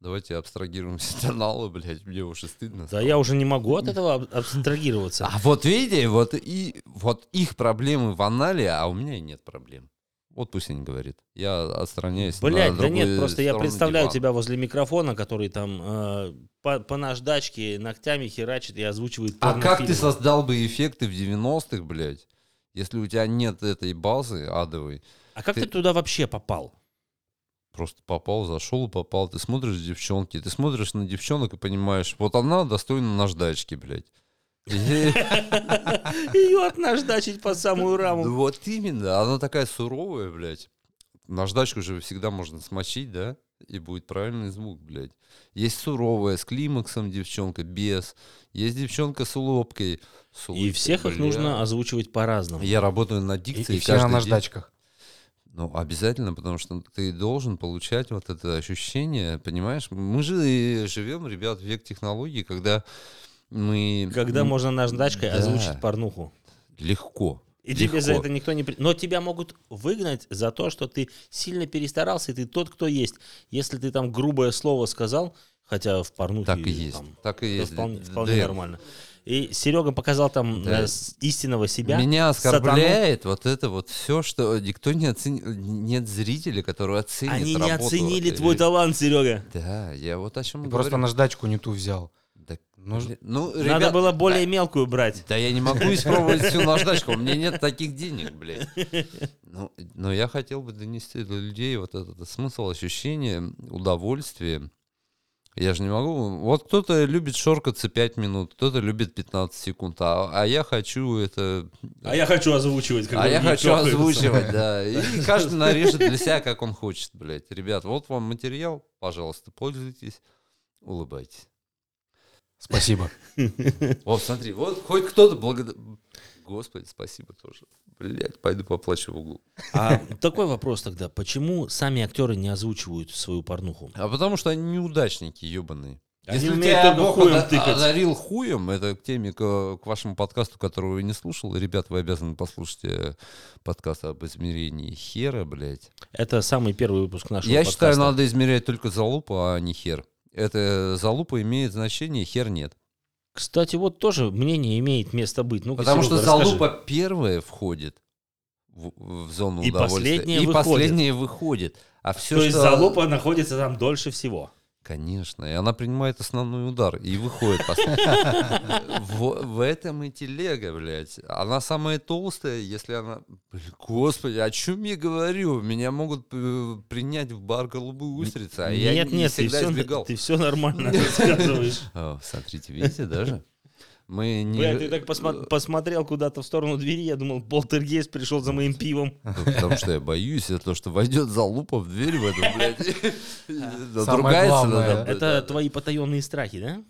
A: Давайте абстрагируемся от анала, блядь, мне уже стыдно.
B: Да
A: стало.
B: я уже не могу от этого аб- абстрагироваться.
A: А вот видите, вот, и, вот их проблемы в анале, а у меня и нет проблем. Вот пусть они говорят. Я отстраняюсь.
B: Блять, да нет, просто я представляю
A: дивана.
B: тебя возле микрофона, который там э, по, по наждачке ногтями херачит и озвучивает
A: А как ты
B: порнофильмы.
A: создал бы эффекты в 90-х, блядь, если у тебя нет этой базы адовой?
B: А как ты...
A: ты-
B: туда вообще попал?
A: Просто попал, зашел и попал. Ты смотришь девчонки, ты смотришь на девчонок и понимаешь, вот она достойна наждачки, блядь. И-
B: Ее отнаждачить под самую раму.
A: Вот именно, она такая суровая, блядь. Наждачку же всегда можно смочить, да? И будет правильный звук, блядь. Есть суровая, с климаксом девчонка, без. Есть девчонка с улыбкой. с
B: И
A: улыбкой,
B: всех их
A: бля.
B: нужно озвучивать по-разному.
A: Я работаю над
C: И,
A: дикцией
C: и все на наждачках.
A: Ну, обязательно, потому что ты должен получать вот это ощущение, понимаешь? Мы же живем, ребят, в век технологий, когда мы...
B: Когда
A: м,
B: можно наждачкой
A: да.
B: озвучить порнуху.
A: Легко.
B: И тебе за
A: Легко.
B: это никто не... Но тебя могут выгнать за то, что ты сильно перестарался, и ты тот, кто есть. Если ты там грубое слово сказал, хотя в порнухе...
A: Так и есть.
B: там,
A: так и есть.
B: вполне, вполне
A: Дэн,
B: нормально. И Серега показал там
A: Да.
B: э, истинного себя.
A: Меня
B: сатану.
A: оскорбляет вот это вот все, что никто не оценил, нет зрителя, который оценит
B: Они не
A: работу.
B: оценили
A: Э,
B: твой талант, Серега.
A: Да, я вот о чем
C: Ты
A: говорю.
C: просто наждачку не ту взял.
A: Да,
C: Ну,
A: ну,
B: Надо
A: ребят,
B: было более мелкую брать.
A: Да я не могу испробовать всю наждачку, у меня нет таких денег, блядь. Ну, но я хотел бы донести до людей вот этот смысл, ощущение, удовольствие. Я же не могу... Вот кто-то любит шоркаться 5 минут, кто-то любит 15 секунд, а, а я хочу это...
B: А я хочу озвучивать. когда
A: А я хочу озвучивать, да. И каждый нарежет для себя, как он хочет, блядь. Ребят, вот вам материал, пожалуйста, пользуйтесь, улыбайтесь.
C: спасибо.
A: Вот, смотри, вот хоть кто-то благодар... Господи, спасибо тоже. Блять, пойду поплачу в углу.
B: А такой вопрос тогда. Почему сами актеры не озвучивают свою порнуху?
A: А потому что они неудачники, ебаные.
B: Они
A: Если
B: умеют
A: тебя Бог
B: хуем тыкать.
A: одарил хуем, это к теме, к, к вашему подкасту, которого вы не слушал. Ребят, вы обязаны послушать э, подкаст об измерении хера, блядь.
B: Это самый первый выпуск нашего
A: Я
B: подкаста.
A: считаю, надо измерять только залупу, а не хер. Это залупа имеет значение, хер нет.
B: Кстати, вот тоже мнение имеет место быть. Ну,
A: Потому что залупа первая входит в, в зону
B: И
A: удовольствия.
B: последняя
A: и
B: выходит.
A: последняя выходит. А все,
B: То есть
A: что...
B: залупа находится там дольше всего.
A: Конечно, и она принимает основной удар и выходит. В этом и телега, блядь. Она самая толстая, если она... Господи, о чем я говорю? Меня могут э, принять в бар голубые устрицы, а я
B: нет,
A: не
B: нет,
A: всегда
B: все,
A: избегал.
B: ты все нормально рассказываешь.
A: Смотрите, видите, даже? Мы не...
B: Бля, ты так посма- посмотрел куда-то в сторону двери, я думал, полтергейст пришел за моим пивом.
A: Ну, Потому что я боюсь, это то, что войдет залупа в дверь в эту, блядь.
C: Самое главное.
B: Это твои потаенные страхи, да?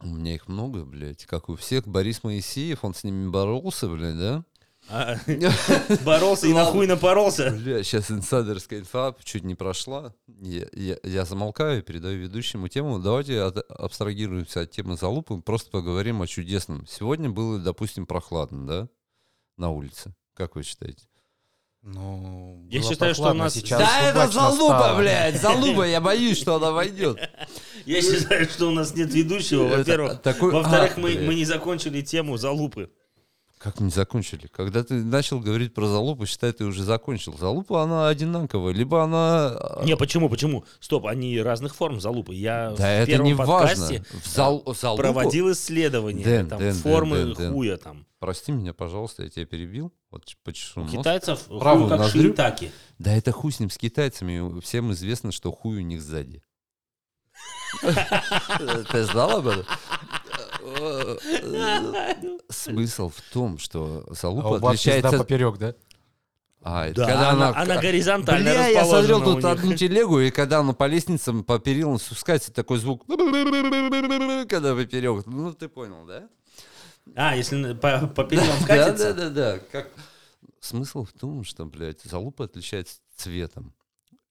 A: У меня их много, блядь, как у всех. Борис Моисеев, он с ними боролся, блядь, да?
B: А, Боролся и нахуй напоролся.
A: Бля, сейчас инсайдерская инфа чуть не прошла. Я, я- я замолкаю и передаю ведущему тему. Давайте от- абстрагируемся от темы залупы, просто поговорим о чудесном. Сегодня было, допустим, прохладно, да, на улице. Как вы считаете?
C: Ну,
B: Я считаю, что
C: прохладно,
B: у нас-
C: сейчас
A: да, это залупа,
C: стало.
A: блядь, залупа, я боюсь, что она войдет.
B: Я считаю, что у нас нет ведущего, во-первых. Во-вторых, мы не закончили тему залупы.
A: Как мы не закончили? Когда ты начал говорить про залупу, считай, ты уже закончил. Залупа, она одинаковая. Либо она... а,
B: Не, почему, почему? Стоп, они разных форм залупы. Я
A: Да
B: в
A: это
B: первом
A: не важно.
B: подкасте
A: В зал- залупу-
B: проводил исследования,
A: Дэн,
B: там,
A: Дэн,
B: формы
A: Дэн, Дэн.
B: хуя там.
A: Прости меня, пожалуйста, я тебя перебил. Вот ч- почешу
B: У
A: нос.
B: китайцев
A: Правую
B: хуй как
A: ноздрю.
B: шиитаки.
A: Да это хуй с ним, с китайцами. Всем известно, что хуй у них сзади. Ты знал об этом? Смысл в том, что
C: А
A: залупа
C: пизда
A: отличается...
C: поперек, да?
A: А,
B: Да,
A: когда
B: она,
A: она-
B: она горизонтально
A: Бля, я
B: расположена
A: смотрел тут
B: них.
A: одну телегу, и когда она по лестницам, по перилам спускается, такой звук, когда поперек. Ну, ты понял, да?
B: А, если по, по перилам
A: Да,
B: катится?
A: да, да, да. Как... Смысл в том, что, блядь, залупа отличается цветом.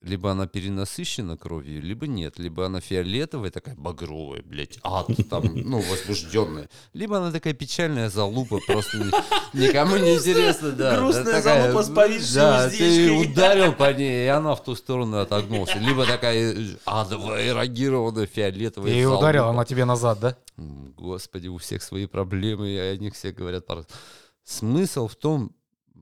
A: Либо она перенасыщена кровью, либо нет. Либо она фиолетовая, такая багровая, блядь, ад, там, ну, возбужденная. Либо она такая печальная залупа, просто ни- никому не интересно, да.
B: Грустная залупа с повисшей
A: Да, ты ударил по ней, и она в ту сторону отогнулась. Либо такая адовая, эрогированная, фиолетовая
C: Я ее
A: залупа.
C: ударил, она тебе назад, да?
A: Господи, у всех свои проблемы, и о них все говорят. по- Смысл в том,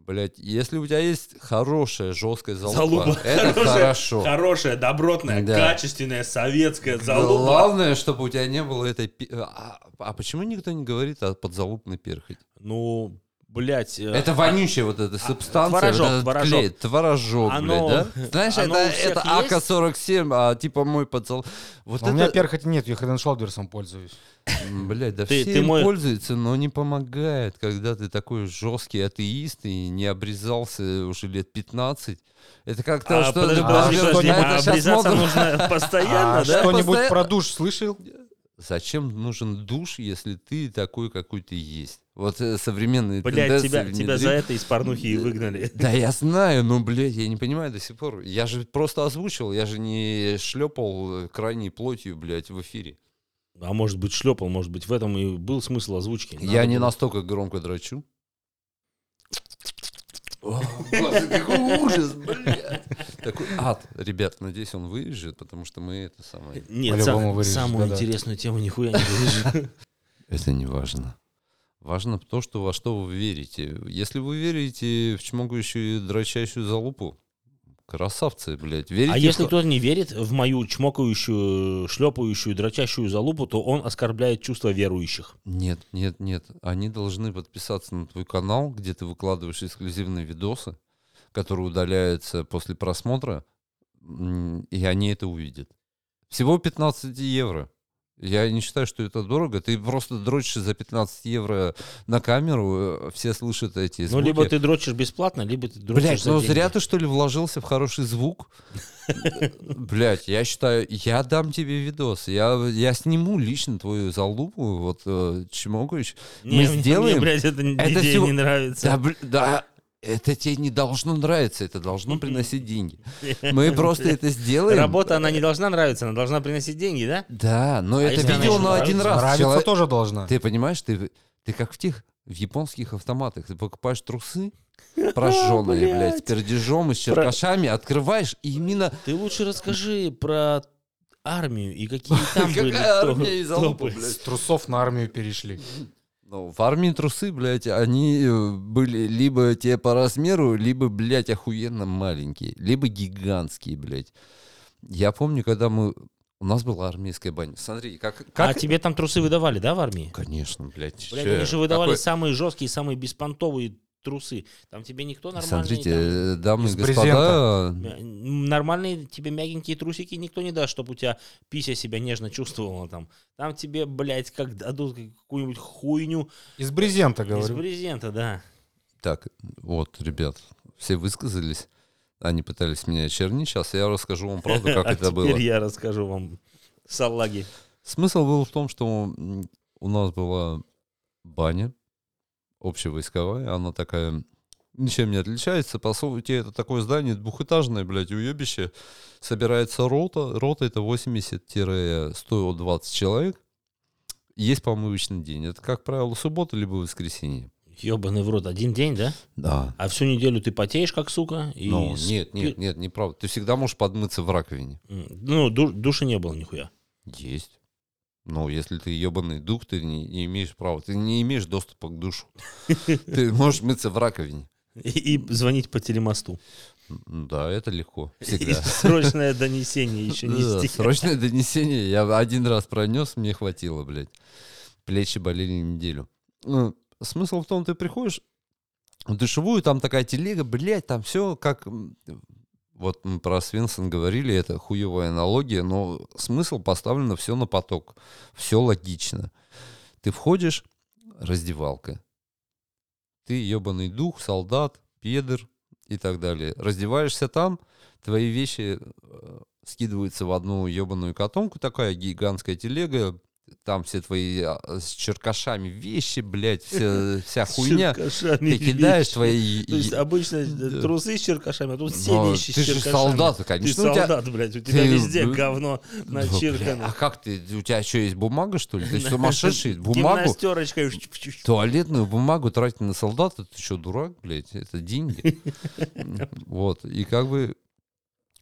A: блядь, если у тебя есть хорошая, жесткая залупа,
B: Залупа.
A: это
B: Хорошая-
A: хорошо.
B: Хорошая, добротная,
A: Да.
B: качественная, советская залупа.
A: Главное, чтобы у тебя не было этой... А, а почему никто не говорит о подзалупной перхоти?
B: Ну, блядь. э,
A: Это вонючая вот эта субстанция,
B: творожок,
A: вот
B: творожок.
A: клей, творожок,
B: Оно-
A: блядь, да? Знаешь,
B: оно
A: это, это
B: есть?
A: АК-47, а типа мой подзал... Вот это...
C: У меня перхоти нет, я Head and Shoulders'ом пользуюсь.
A: М, Блядь, да
B: Ты-
A: все
B: ты
A: им
B: мой-
A: пользуются, но не помогает, когда ты такой жесткий атеист и не обрезался уже лет 15. Это как-то
B: А,
A: что...
B: подожди,
C: а
B: подожди, подожди, а обрезаться нужно постоянно,
C: А
B: да?
C: что-нибудь про душ слышал?
A: Зачем нужен душ, если ты такой, какой ты есть? Вот э, современные
B: Блядь, тебя, тебя за это из порнухи и выгнали.
A: Да я знаю, но, блядь, я не понимаю до сих пор. Я же просто озвучил, я же не шлепал э, крайней плотью, блядь, в эфире.
B: А может быть, шлепал, может быть, в этом и был смысл озвучки.
A: Я
B: Надо
A: не
B: было-
A: настолько громко дрочу. Какой ужас, блядь. Такой ад. Ребят, надеюсь, он вырежет, потому что мы это самое...
B: Нет,
C: По-любому
B: сам- самую
C: да-да.
B: интересную тему нихуя не вырежу.
A: Это не важно. Важно то, что во что вы верите. Если вы верите в чмокающую дрочащую залупу, красавцы, блядь. Верите
B: А если кто-то не верит в мою чмокающую, шлепающую, дрочащую залупу, то он оскорбляет чувства верующих.
A: Нет, нет, нет. Они должны подписаться на твой канал, где ты выкладываешь эксклюзивные видосы, которые удаляются после просмотра, и они это увидят. Всего 15 евро. Я не считаю, что это дорого. Ты просто дрочишь за 15 евро на камеру, э, все слышат эти
B: Ну,
A: звуки.
B: либо ты дрочишь бесплатно, либо ты дрочишь
A: Блять,
B: за
A: ну
B: деньги.
A: зря ты что ли вложился в хороший звук? Блять, я считаю, я дам тебе видос. Я, я сниму лично твою залупу, вот э.
B: Не,
A: мы сделаем-
B: Мне, блядь, эта идея не нравится.
A: Да, это тебе не должно нравиться, это должно приносить деньги. Мы просто это сделаем.
B: Работа, она не должна нравиться, она должна приносить деньги, да?
A: Да, но это
B: если она
A: видео на один раз.
C: Нравиться
A: Человек-
C: тоже должна.
A: Ты понимаешь, ты, ты как в тех в японских автоматах. Ты покупаешь трусы, прожженные, блядь, с пердежом и с черкашами, открываешь, и именно
B: Ты лучше расскажи про армию и какие там
A: Какая
B: были
A: армия и залупа,
B: топы.
A: блядь?
C: С трусов на армию перешли.
A: Ну, в армии трусы, блядь, они э, были либо те по размеру, либо, блядь, охуенно маленькие, либо гигантские, блядь. Я помню, когда мы... У нас была армейская баня. Смотри, как... как...
B: А тебе там трусы выдавали, да, в армии?
A: Конечно, блядь.
B: Блядь, они же выдавали
A: какой-
B: самые жесткие, самые беспонтовые трусы. Там тебе никто нормальный...
A: Смотрите,
B: там,
A: э, дамы и
C: из
A: господа,
B: мя- нормальные тебе мягенькие трусики никто не даст, чтобы у тебя пися себя нежно чувствовала там. Там тебе, блядь, как дадут какую-нибудь хуйню
C: Из брезента,
B: из
C: говорю.
B: брезента, да.
A: Так, вот, ребят, все высказались. Они пытались меня очернить. Сейчас я расскажу вам правду, как
B: а
A: это
B: теперь
A: было.
B: я расскажу вам салаги.
A: Смысл был в том, что у нас была баня общевойсковая, она такая ничем не отличается. По сути, это такое здание двухэтажное, блядь, уебище. Собирается рота. Рота это 80-120 человек. Есть помывочный день. Это, как правило, суббота либо воскресенье.
B: Ебаный в рот, один день, да?
A: Да.
B: А всю неделю ты потеешь, как сука? И
A: Ну,
B: спи-
A: нет, нет, нет, неправда. Ты всегда можешь подмыться в раковине.
B: Ну, ду- душа не было нихуя.
A: Есть. Но если ты ебаный дух, ты не, не имеешь права. Ты не имеешь доступа к душу. Ты можешь мыться в раковине.
B: И, и звонить по телемосту.
A: Да, это легко.
B: И
A: Всегда.
B: срочное донесение еще
A: Да,
B: нести.
A: срочное донесение. Я один раз пронес, мне хватило, блядь. Плечи болели неделю. Ну, смысл в том, ты приходишь в душевую, там такая телега, блядь, там все как... Вот мы про Свенсон говорили, это хуевая аналогия, но смысл поставлено все на поток. Все логично. Ты входишь, раздевалка. Ты ебаный дух, солдат, педер и так далее. Раздеваешься там, твои вещи э, скидываются в одну ебаную котомку, такая гигантская телега, там все твои а, с черкашами вещи, блядь, вся, вся хуйня. Ты кидаешь
B: вещи.
A: твои...
B: То есть обычно
A: Да.
B: трусы с черкашами, а тут все
A: Но
B: вещи
A: ты
B: с
A: же
B: черкашами.
A: солдат,
B: Ты
A: конечно. у тебя-
B: солдат, блядь, у тебя
A: ты,
B: везде говно
A: Да, бля,
B: начиркано.
A: А как ты? У тебя что, есть бумага, что ли? Ты сумасшедший? Бумагу? Туалетную бумагу тратить на солдата? Ты что, дурак, блядь? Это деньги. Вот. И как бы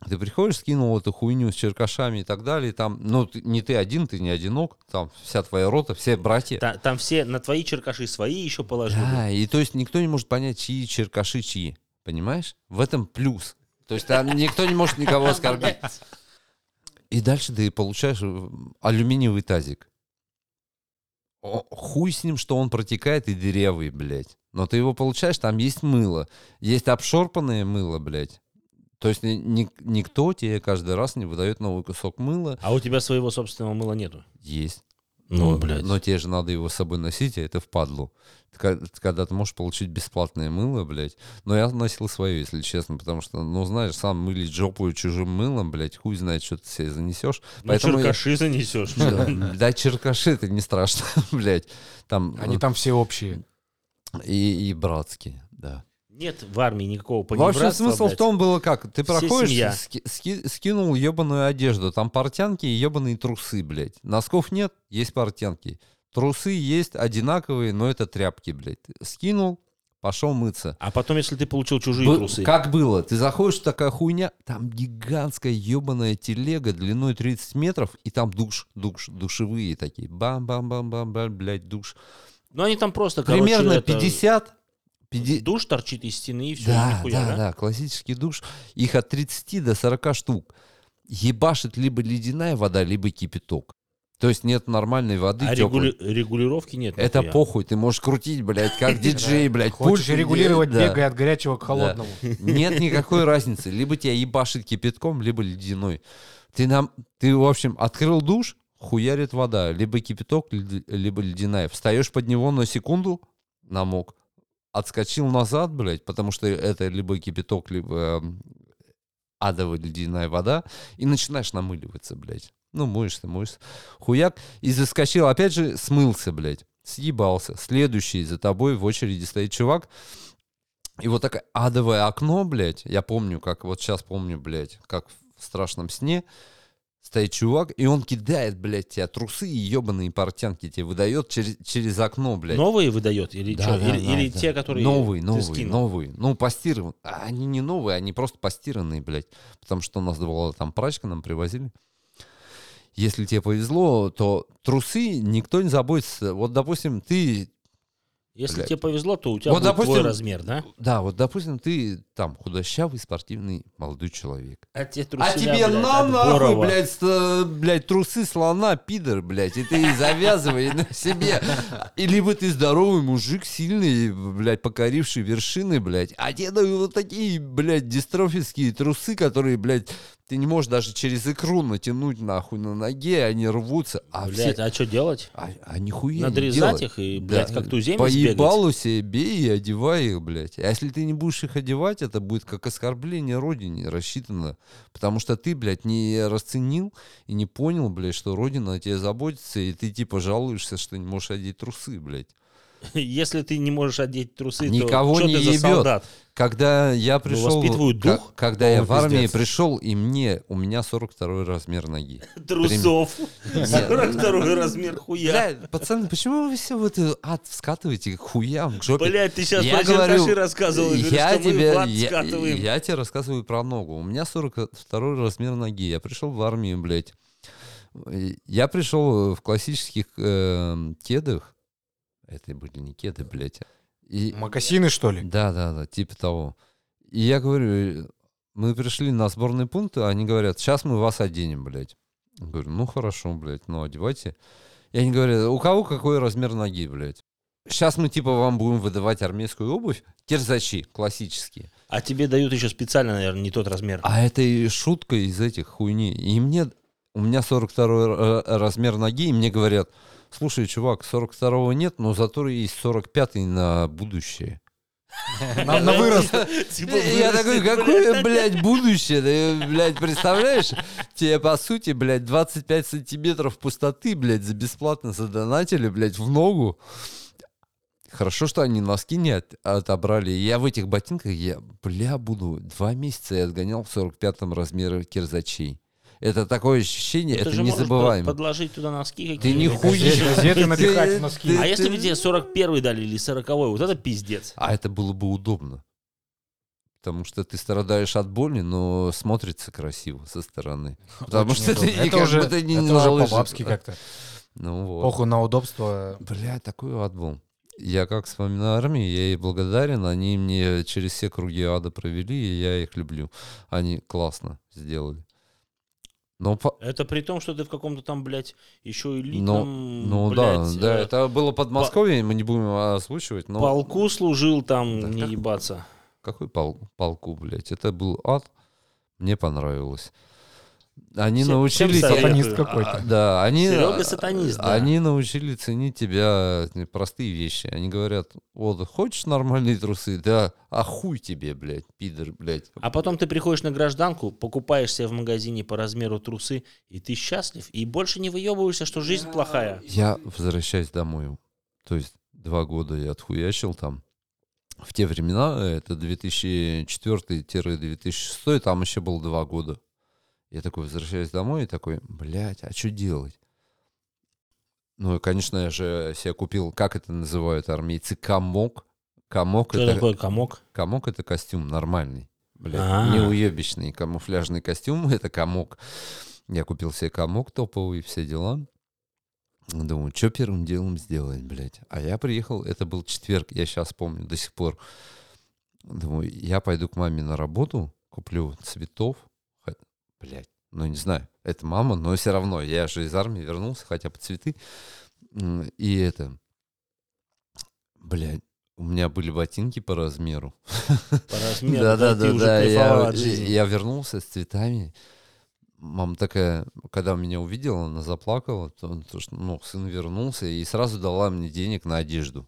A: ты приходишь, скинул эту хуйню с черкашами и так далее, и там, ну, ты- не ты один, ты не одинок, там вся твоя рота, все братья.
B: Та- Там все на твои черкаши свои еще положили.
A: Да, и то есть никто не может понять, чьи черкаши чьи. Понимаешь? В этом плюс. То есть там никто не может никого оскорбить. И дальше ты получаешь э, алюминиевый тазик. О, хуй с ним, что он протекает и дырявый, блядь. Но ты его получаешь, там есть мыло. Есть обшорпанное мыло, блядь. То есть ни- ни- никто тебе каждый раз не выдает новый кусок мыла.
B: А у тебя своего собственного мыла нету?
A: Есть.
B: Ну,
A: но,
B: блядь.
A: но тебе же надо его с собой носить, а это впадлу. Ты Когда ты можешь получить бесплатное мыло, блядь. Но я носил свое, если честно, потому что, ну, знаешь, сам мылить жопу чужим мылом, блядь, хуй знает, что ты себе занесешь.
B: Ну,
A: Поэтому я-
B: черкаши занесешь.
A: Да, Да, черкаши, это не страшно, блядь. Там
C: Они там все общие.
A: и, и братские, да.
B: Нет в армии никакого
A: В
B: понебратства,
A: смысл в
B: блядь.
A: том было как? Ты
B: Все
A: проходишь, ски- ски- скинул ебаную одежду, там портянки и ебаные трусы, блядь. Носков нет, есть портянки. Трусы есть одинаковые, но это тряпки, блядь. Скинул, пошел мыться.
B: А потом, если ты получил чужие
A: Бы-
B: трусы,
A: Как было? Ты заходишь, такая хуйня, там гигантская ебаная телега длиной 30 метров, и там душ, душ, душевые такие. Бам-бам-бам-бам, блядь, душ.
B: ну они там просто, короче,
A: Примерно
B: это,
A: 50... 50
B: душ торчит из стены и все,
A: да,
B: нихуя,
A: да,
B: да?
A: да, классический душ. Их от 30 до 40 штук. Ебашит либо ледяная вода, либо кипяток. То есть нет нормальной воды
B: А регули- регулировки нет.
A: Это
B: нихуя.
A: похуй, ты можешь крутить, блядь, как диджей, блядь.
C: Хочешь регулировать,
A: да.
C: бегай от горячего к холодному.
A: Нет никакой разницы. Либо тебя ебашит кипятком, либо ледяной. Ты нам, ты, в общем, открыл душ, хуярит вода. Либо кипяток, либо ледяная. Встаешь под него на секунду, намок. Отскочил назад, блядь, потому что это либо кипяток, либо эм, адовая ледяная вода. И начинаешь намыливаться, блядь. Ну, моешься, моешься. Хуяк. И заскочил. Опять же, смылся, блядь. Съебался. Следующий за тобой в очереди стоит чувак. И вот такое адовое окно, блядь, я помню, как вот сейчас помню, блядь, как в страшном сне, стоит чувак, и он кидает, блядь, тебя трусы и ебаные портянки тебе выдает через, через окно, блядь.
B: Новые выдает? Или,
A: Да, да,
B: или,
A: да,
B: или
A: да.
B: те, которые
A: Новые,
B: ты
A: новые,
B: скинул?
A: новые. Ну, постированные. А они не новые, они просто постиранные, блядь. Потому что у нас была там прачка, нам привозили. Если тебе повезло, то трусы никто не заботится. Вот, допустим, ты
B: Если
A: Блядь.
B: тебе повезло, то у тебя
A: Вот,
B: будет твой
A: допустим,
B: размер, да?
A: Да, вот, допустим, ты там худощавый, спортивный молодой человек.
B: А, те
A: А
B: труселя,
A: тебе
B: блядь,
A: на нахуй, блядь, с, блядь, трусы слона, пидор, блядь, и ты завязывай на себе. И либо ты здоровый мужик, сильный, блядь, покоривший вершины, блядь, а тебе дают вот такие, блядь, дистрофические трусы, которые, блядь, ты не можешь даже через икру натянуть нахуй на ноге, они рвутся. А
B: Блядь,
A: все...
B: а что делать?
A: А, а нихуя не
B: Надрезать
A: делать.
B: их и, блядь,
A: Да.
B: как туземец
A: По
B: бегать?
A: ебалу себе бей и одевай их, блядь. А если ты не будешь их одевать, это будет как оскорбление родине рассчитано. Потому что ты, блядь, не расценил и не понял, блядь, что родина о тебе заботится, и ты типа жалуешься, что не можешь одеть трусы, блядь.
B: Если ты не можешь одеть трусы,
A: Никого
B: то что
A: не
B: ты за
A: ебет.
B: солдат?
A: Когда я пришел...
B: воспитывают дух?
A: Когда я в армии
C: пиздец.
A: пришел, и мне... У меня 42 размер ноги.
B: Трусов.
A: Нет.
B: 42 размер хуя.
A: Бля, пацаны, почему вы все в это ад скатываете к хуям, к жопе?
B: Блять, ты сейчас про Жиркаши рассказывал, говоришь,
A: я
B: что мы
A: тебе,
B: ад
A: я,
B: скатываем.
A: я тебе рассказываю про ногу. У меня 42 размер ноги. Я пришел в армию, блядь. И Я пришел в классических эм, кедах. Это были не кеды, блядь. И,
C: Макасины, что ли?
A: да, да, да, типа того. И я говорю, мы пришли на сборный пункт, а они говорят, сейчас мы вас оденем, блядь. Я говорю, ну хорошо, блядь, ну одевайте. И они говорят, у кого какой размер ноги, блядь? Сейчас мы типа вам будем выдавать армейскую обувь, кирзачи классические.
B: А тебе дают еще специально, наверное, не тот размер.
A: А это и шутка из этих хуйни. И мне, у меня 42 р- размер ноги, и мне говорят, слушай, чувак, 42 нет, но зато есть 45 на будущее.
C: На, на вырост.
B: Типа
A: Я такой, какое, блядь, будущее? Ты, блядь, представляешь? Тебе, по сути, блядь, 25 сантиметров пустоты, блядь, за бесплатно задонатили, блядь, в ногу. Хорошо, что они носки не от- отобрали. Я в этих ботинках, я, бля, буду два месяца я отгонял в 45-м размере кирзачей. Это такое ощущение,
B: Ну,
A: это
B: ты
A: незабываемо.
B: под- подложить туда носки
A: Ты
B: какие-нибудь.
A: не хуй
C: напихать носки.
B: А если бы тебе 41 дали или 40 вот это пиздец.
A: А это было бы удобно. Потому что ты страдаешь от боли, но смотрится красиво со стороны. Потому что ты
C: это уже,
A: будто не
C: это уже по-бабски как-то.
A: Ну вот.
C: Похуй на удобство.
A: Бля, такой ад был. Я как вспоминаю армию, я ей благодарен. Они мне через все круги ада провели, и я их люблю. Они классно сделали. Но, по-
B: Это при том, что ты в каком-то там, блядь, еще
A: но-
B: элитном,
A: ну да,
B: блядь,
A: да,
B: э,
A: это было Подмосковье, мы не будем озвучивать, но
B: полку служил там,
A: Да
B: не
A: как-
B: ебаться.
A: какой пол- полку, блядь, это был ад, мне понравилось. Они
B: Всем-
A: научили
B: всем.
C: Сатанист какой-то.
A: Да, они,
B: Серега сатанист, да.
A: они научили ценить тебя э, простые вещи. Они говорят, вот, хочешь нормальные трусы? Да, а хуй тебе, блядь, пидор, блядь.
B: А потом ты приходишь на гражданку, покупаешь себе в магазине по размеру трусы, и ты счастлив, и больше не выебываешься, что жизнь плохая.
A: Я возвращаюсь домой. То есть два года я отхуячил там. В те времена, э, это 2004-2006, там еще было два года. Я такой возвращаюсь домой и такой, блядь, а что делать? Ну, и, конечно, я же себе купил, как это называют армейцы, комок. Комок
B: Что
A: это,
B: такое комок?
A: комок это костюм нормальный. Блядь,
B: А.
A: не уебищный камуфляжный костюм, это комок. Я купил себе комок топовый, все дела. Думаю, что первым делом сделать, блядь. А я приехал, это был четверг, я сейчас помню до сих пор. Думаю, я пойду к маме на работу, куплю цветов. Блядь, ну не знаю, это мама, но все равно, я же из армии вернулся, хотя бы цветы. И это, блядь, у меня были ботинки по размеру.
B: По размеру,
A: Да, да, да, да. Я, я вернулся с цветами. Мама такая, когда меня увидела, она заплакала, то, то что, ну, сын вернулся и сразу дала мне денег на одежду.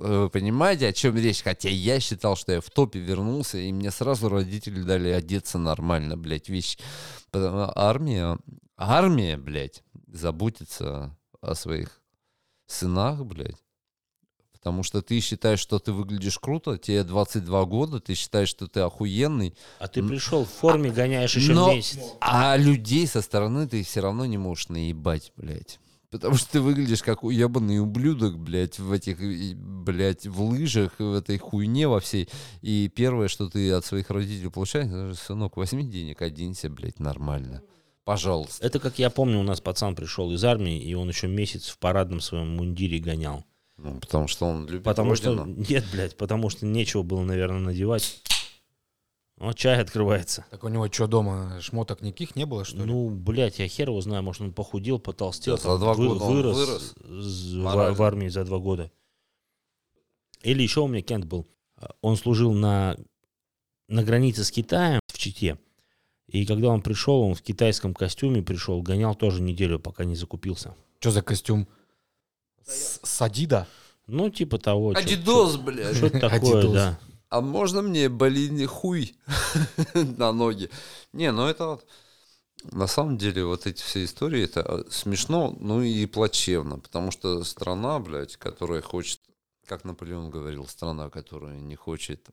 A: Вы понимаете, о чем речь? Хотя я считал, что я в топе вернулся, и мне сразу родители дали одеться нормально, блядь. Потому- а Армия, армия, блядь, заботится о своих сынах, блядь. Потому что ты считаешь, что ты выглядишь круто, тебе 22 года, ты считаешь, что ты охуенный,
B: А ты пришел в форме, гоняешь еще
A: Но-
B: месяц.
A: а людей со стороны ты все равно не можешь наебать, блядь. Потому что ты выглядишь как уебанный ублюдок, блядь, в этих, блядь, в лыжах, в этой хуйне во всей. И первое, что ты от своих родителей получаешь, сынок, возьми денег, оденься, блядь, нормально. Пожалуйста.
B: Это как я помню, у нас пацан пришел из армии, и он еще месяц в парадном своем мундире гонял.
A: Ну, потому что он любит
B: Потому что...
A: родину.
B: Нет, блядь, потому что нечего было, наверное, надевать. Вот чай открывается.
C: Так у него что дома, шмоток никаких не было, что ли?
B: Ну, блядь, я хер его знаю, может, он похудел, потолстел,
A: Да, за два
B: вы-
A: года он
B: вырос,
A: вырос.
B: в, в армии за два года. Или еще у меня Кент был. Он служил на, на границе с Китаем, в Чите. И когда он пришел, он в китайском костюме пришел, гонял тоже неделю, пока не закупился.
C: Что за костюм? С Садида?
B: Ну, типа того.
A: Адидос, блядь.
B: Что-то такое, да.
A: А можно мне болиный хуй на ноги? Не, ну это вот... На самом деле, вот эти все истории, это э, смешно, ну и плачевно, потому что страна, блядь, которая хочет как Наполеон говорил, страна, которая не хочет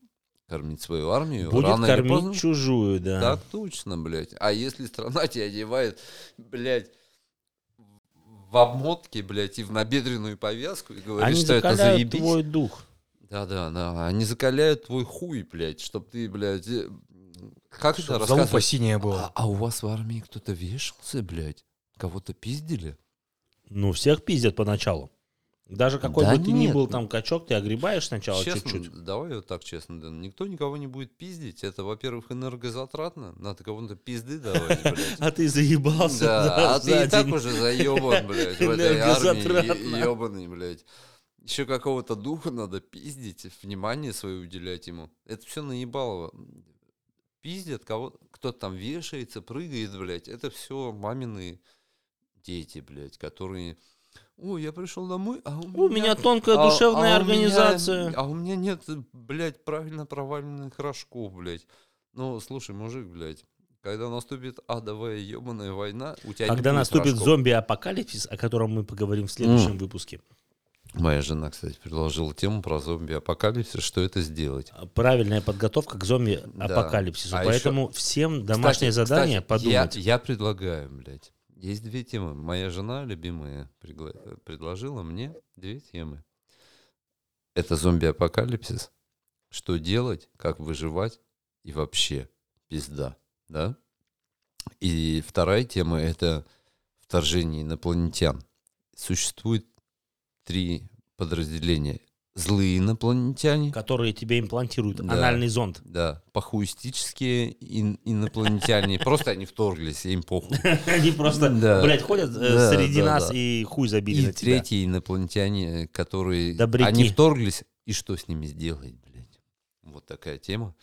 A: кормить свою армию,
B: Будет
A: рано
B: кормить
A: поздно...
B: чужую, да.
A: Так точно, блядь. А если страна тебя одевает, блядь, в обмотке, блядь, и в набедренную повязку, и говорит,
B: Они
A: что это заебись.
B: твой дух.
A: Да-да, да. Они закаляют твой хуй, блядь, чтоб ты, блядь... э, Как это
C: Чтоб залупа
A: рассказывать?
C: синяя была.
A: А, а у вас в армии кто-то вешался, блядь? Кого-то пиздили?
B: Ну, всех пиздят поначалу. Даже какой
A: Да
B: бы ты ни
A: нет,
B: был
A: ну,
B: там качок, ты огребаешь сначала
A: честно,
B: чуть-чуть.
A: давай вот так честно, Дэн. Никто никого не будет пиздить. Это, во-первых, энергозатратно. Надо кому-то пизды давать, блядь.
B: А ты заебался.
A: Да, а ты и так уже заебан, блядь, в этой армии ебаный, блядь. Еще какого-то духа надо пиздить, внимание свое уделять ему. Это все наебалово. Пиздят, кого кто-то там вешается, прыгает, блядь. Это все мамины дети, блядь, которые... Ой, я пришел домой, а у меня...
B: У меня тонкая
A: а-
B: душевная
A: а у меня-
B: организация.
A: а у меня нет, блядь, правильно проваленных рожков, блядь. Ну, слушай, мужик, блядь, когда наступит адовая ебаная война, у тебя не
B: Когда
A: будет
B: наступит
A: рожков.
B: зомби-апокалипсис, о котором мы поговорим в следующем выпуске.
A: Моя жена, кстати, предложила тему про зомби-апокалипсис, что это сделать.
B: Правильная подготовка к зомби-апокалипсису.
A: А
B: Поэтому всем домашнее
A: Кстати,
B: задание
A: кстати,
B: подумать.
A: Я, я предлагаю, блядь, есть две темы. Моя жена, любимая, пригла- предложила мне две темы. Это зомби-апокалипсис, что делать, как выживать и вообще пизда, да? И вторая тема — это вторжение инопланетян. Существует три подразделения. Злые инопланетяне,
B: которые тебе имплантируют
A: Да.
B: анальный зонд.
A: да, похуистические ин- инопланетяне. Просто они вторглись, им похуй.
B: Они просто, блядь, ходят э, среди нас и хуй забили на тебя.
A: третьи инопланетяне, которые... Они вторглись, и что с ними сделать, блядь? Вот такая тема.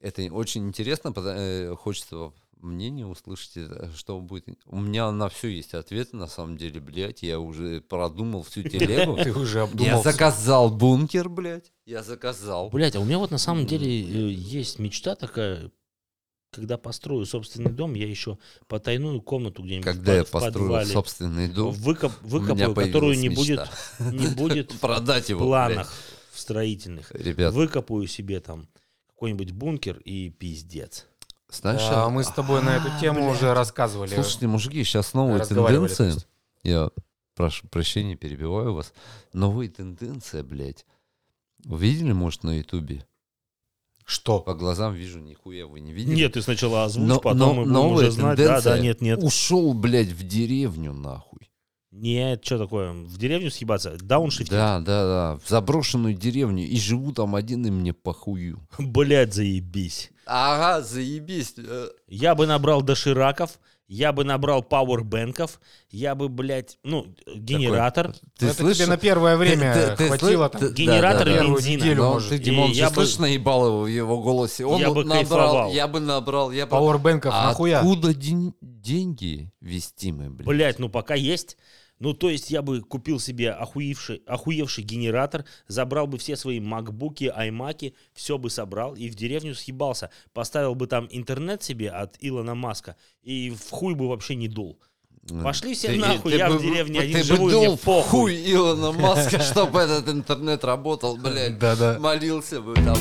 A: Это очень интересно, э, хочется мнение услышать, э, что будет. У меня на все есть ответы, на самом деле, блядь. Я уже продумал всю телегу.
C: Ты уже
A: Я
C: обдумал.
A: заказал бункер, блядь. Я заказал.
B: Блять, а у меня вот на самом деле э, есть мечта такая, когда построю собственный дом, я еще потайную комнату где-нибудь
A: Когда
B: в
A: я
B: в
A: построю
B: подвале
A: собственный дом,
B: выкоп, выкопаю, которую не будет,
A: мечта.
B: не будет в
A: Продать его,
B: планах в строительных.
A: блядь. Ребят,
B: Выкопаю себе там какой-нибудь бункер и пиздец.
A: Знаешь,
C: Да,
A: а-
C: мы с тобой на эту тему уже рассказывали.
A: Слушайте, мужики, сейчас новые тенденции. Я прошу прощения, перебиваю вас. Новые тенденции, блядь. Вы видели, может, на Ютубе?
C: Что?
A: По глазам вижу, нихуя вы не видели.
B: Нет, ты сначала озвучь,
A: Но-
B: потом
A: но-
B: мы будем уже знать. Да, да, нет, нет.
A: Ушел, блядь, в деревню, нахуй.
B: Нет, что такое? В деревню съебаться? Дауншифтинг?
A: Да, да, да. В заброшенную деревню. И живу там один, и мне похую.
B: Блять, заебись.
A: Ага, заебись. Э,
B: Я бы набрал дошираков, я бы набрал пауэрбэнков, я бы, блядь, ну, генератор.
A: Ты
C: Ну, это
A: слышишь?
C: тебе на первое время
A: Ты- ты
C: хватило
A: слы-
C: там.
A: ты-
B: Генератор
A: да, да,
B: бензина.
C: неделю,
A: Но
C: может.
A: ты, Димон,
B: я
A: ты
B: бы-
A: слышишь, наебал его в его голосе? Он
B: Я бы
A: набрал,
B: кайфовал.
A: я бы набрал, я бы...
C: Пауэрбэнков
A: А
C: нахуя?
A: Откуда ден- деньги вести мы, блядь?
B: Блять, ну пока есть. Ну, то есть я бы купил себе охуевший, охуевший генератор, забрал бы все свои макбуки, аймаки, все бы собрал и в деревню съебался. Поставил бы там интернет себе от Илона Маска и в хуй бы вообще не дул. Пошли все
A: Ты-
B: нахуй,
A: ты
B: я
A: бы-
B: в деревне
A: ты
B: один
A: бы
B: живу, и
A: дул
B: мне похуй.
A: хуй Илона Маска, чтобы этот интернет работал, блядь.
C: Да-да.
A: Молился бы там.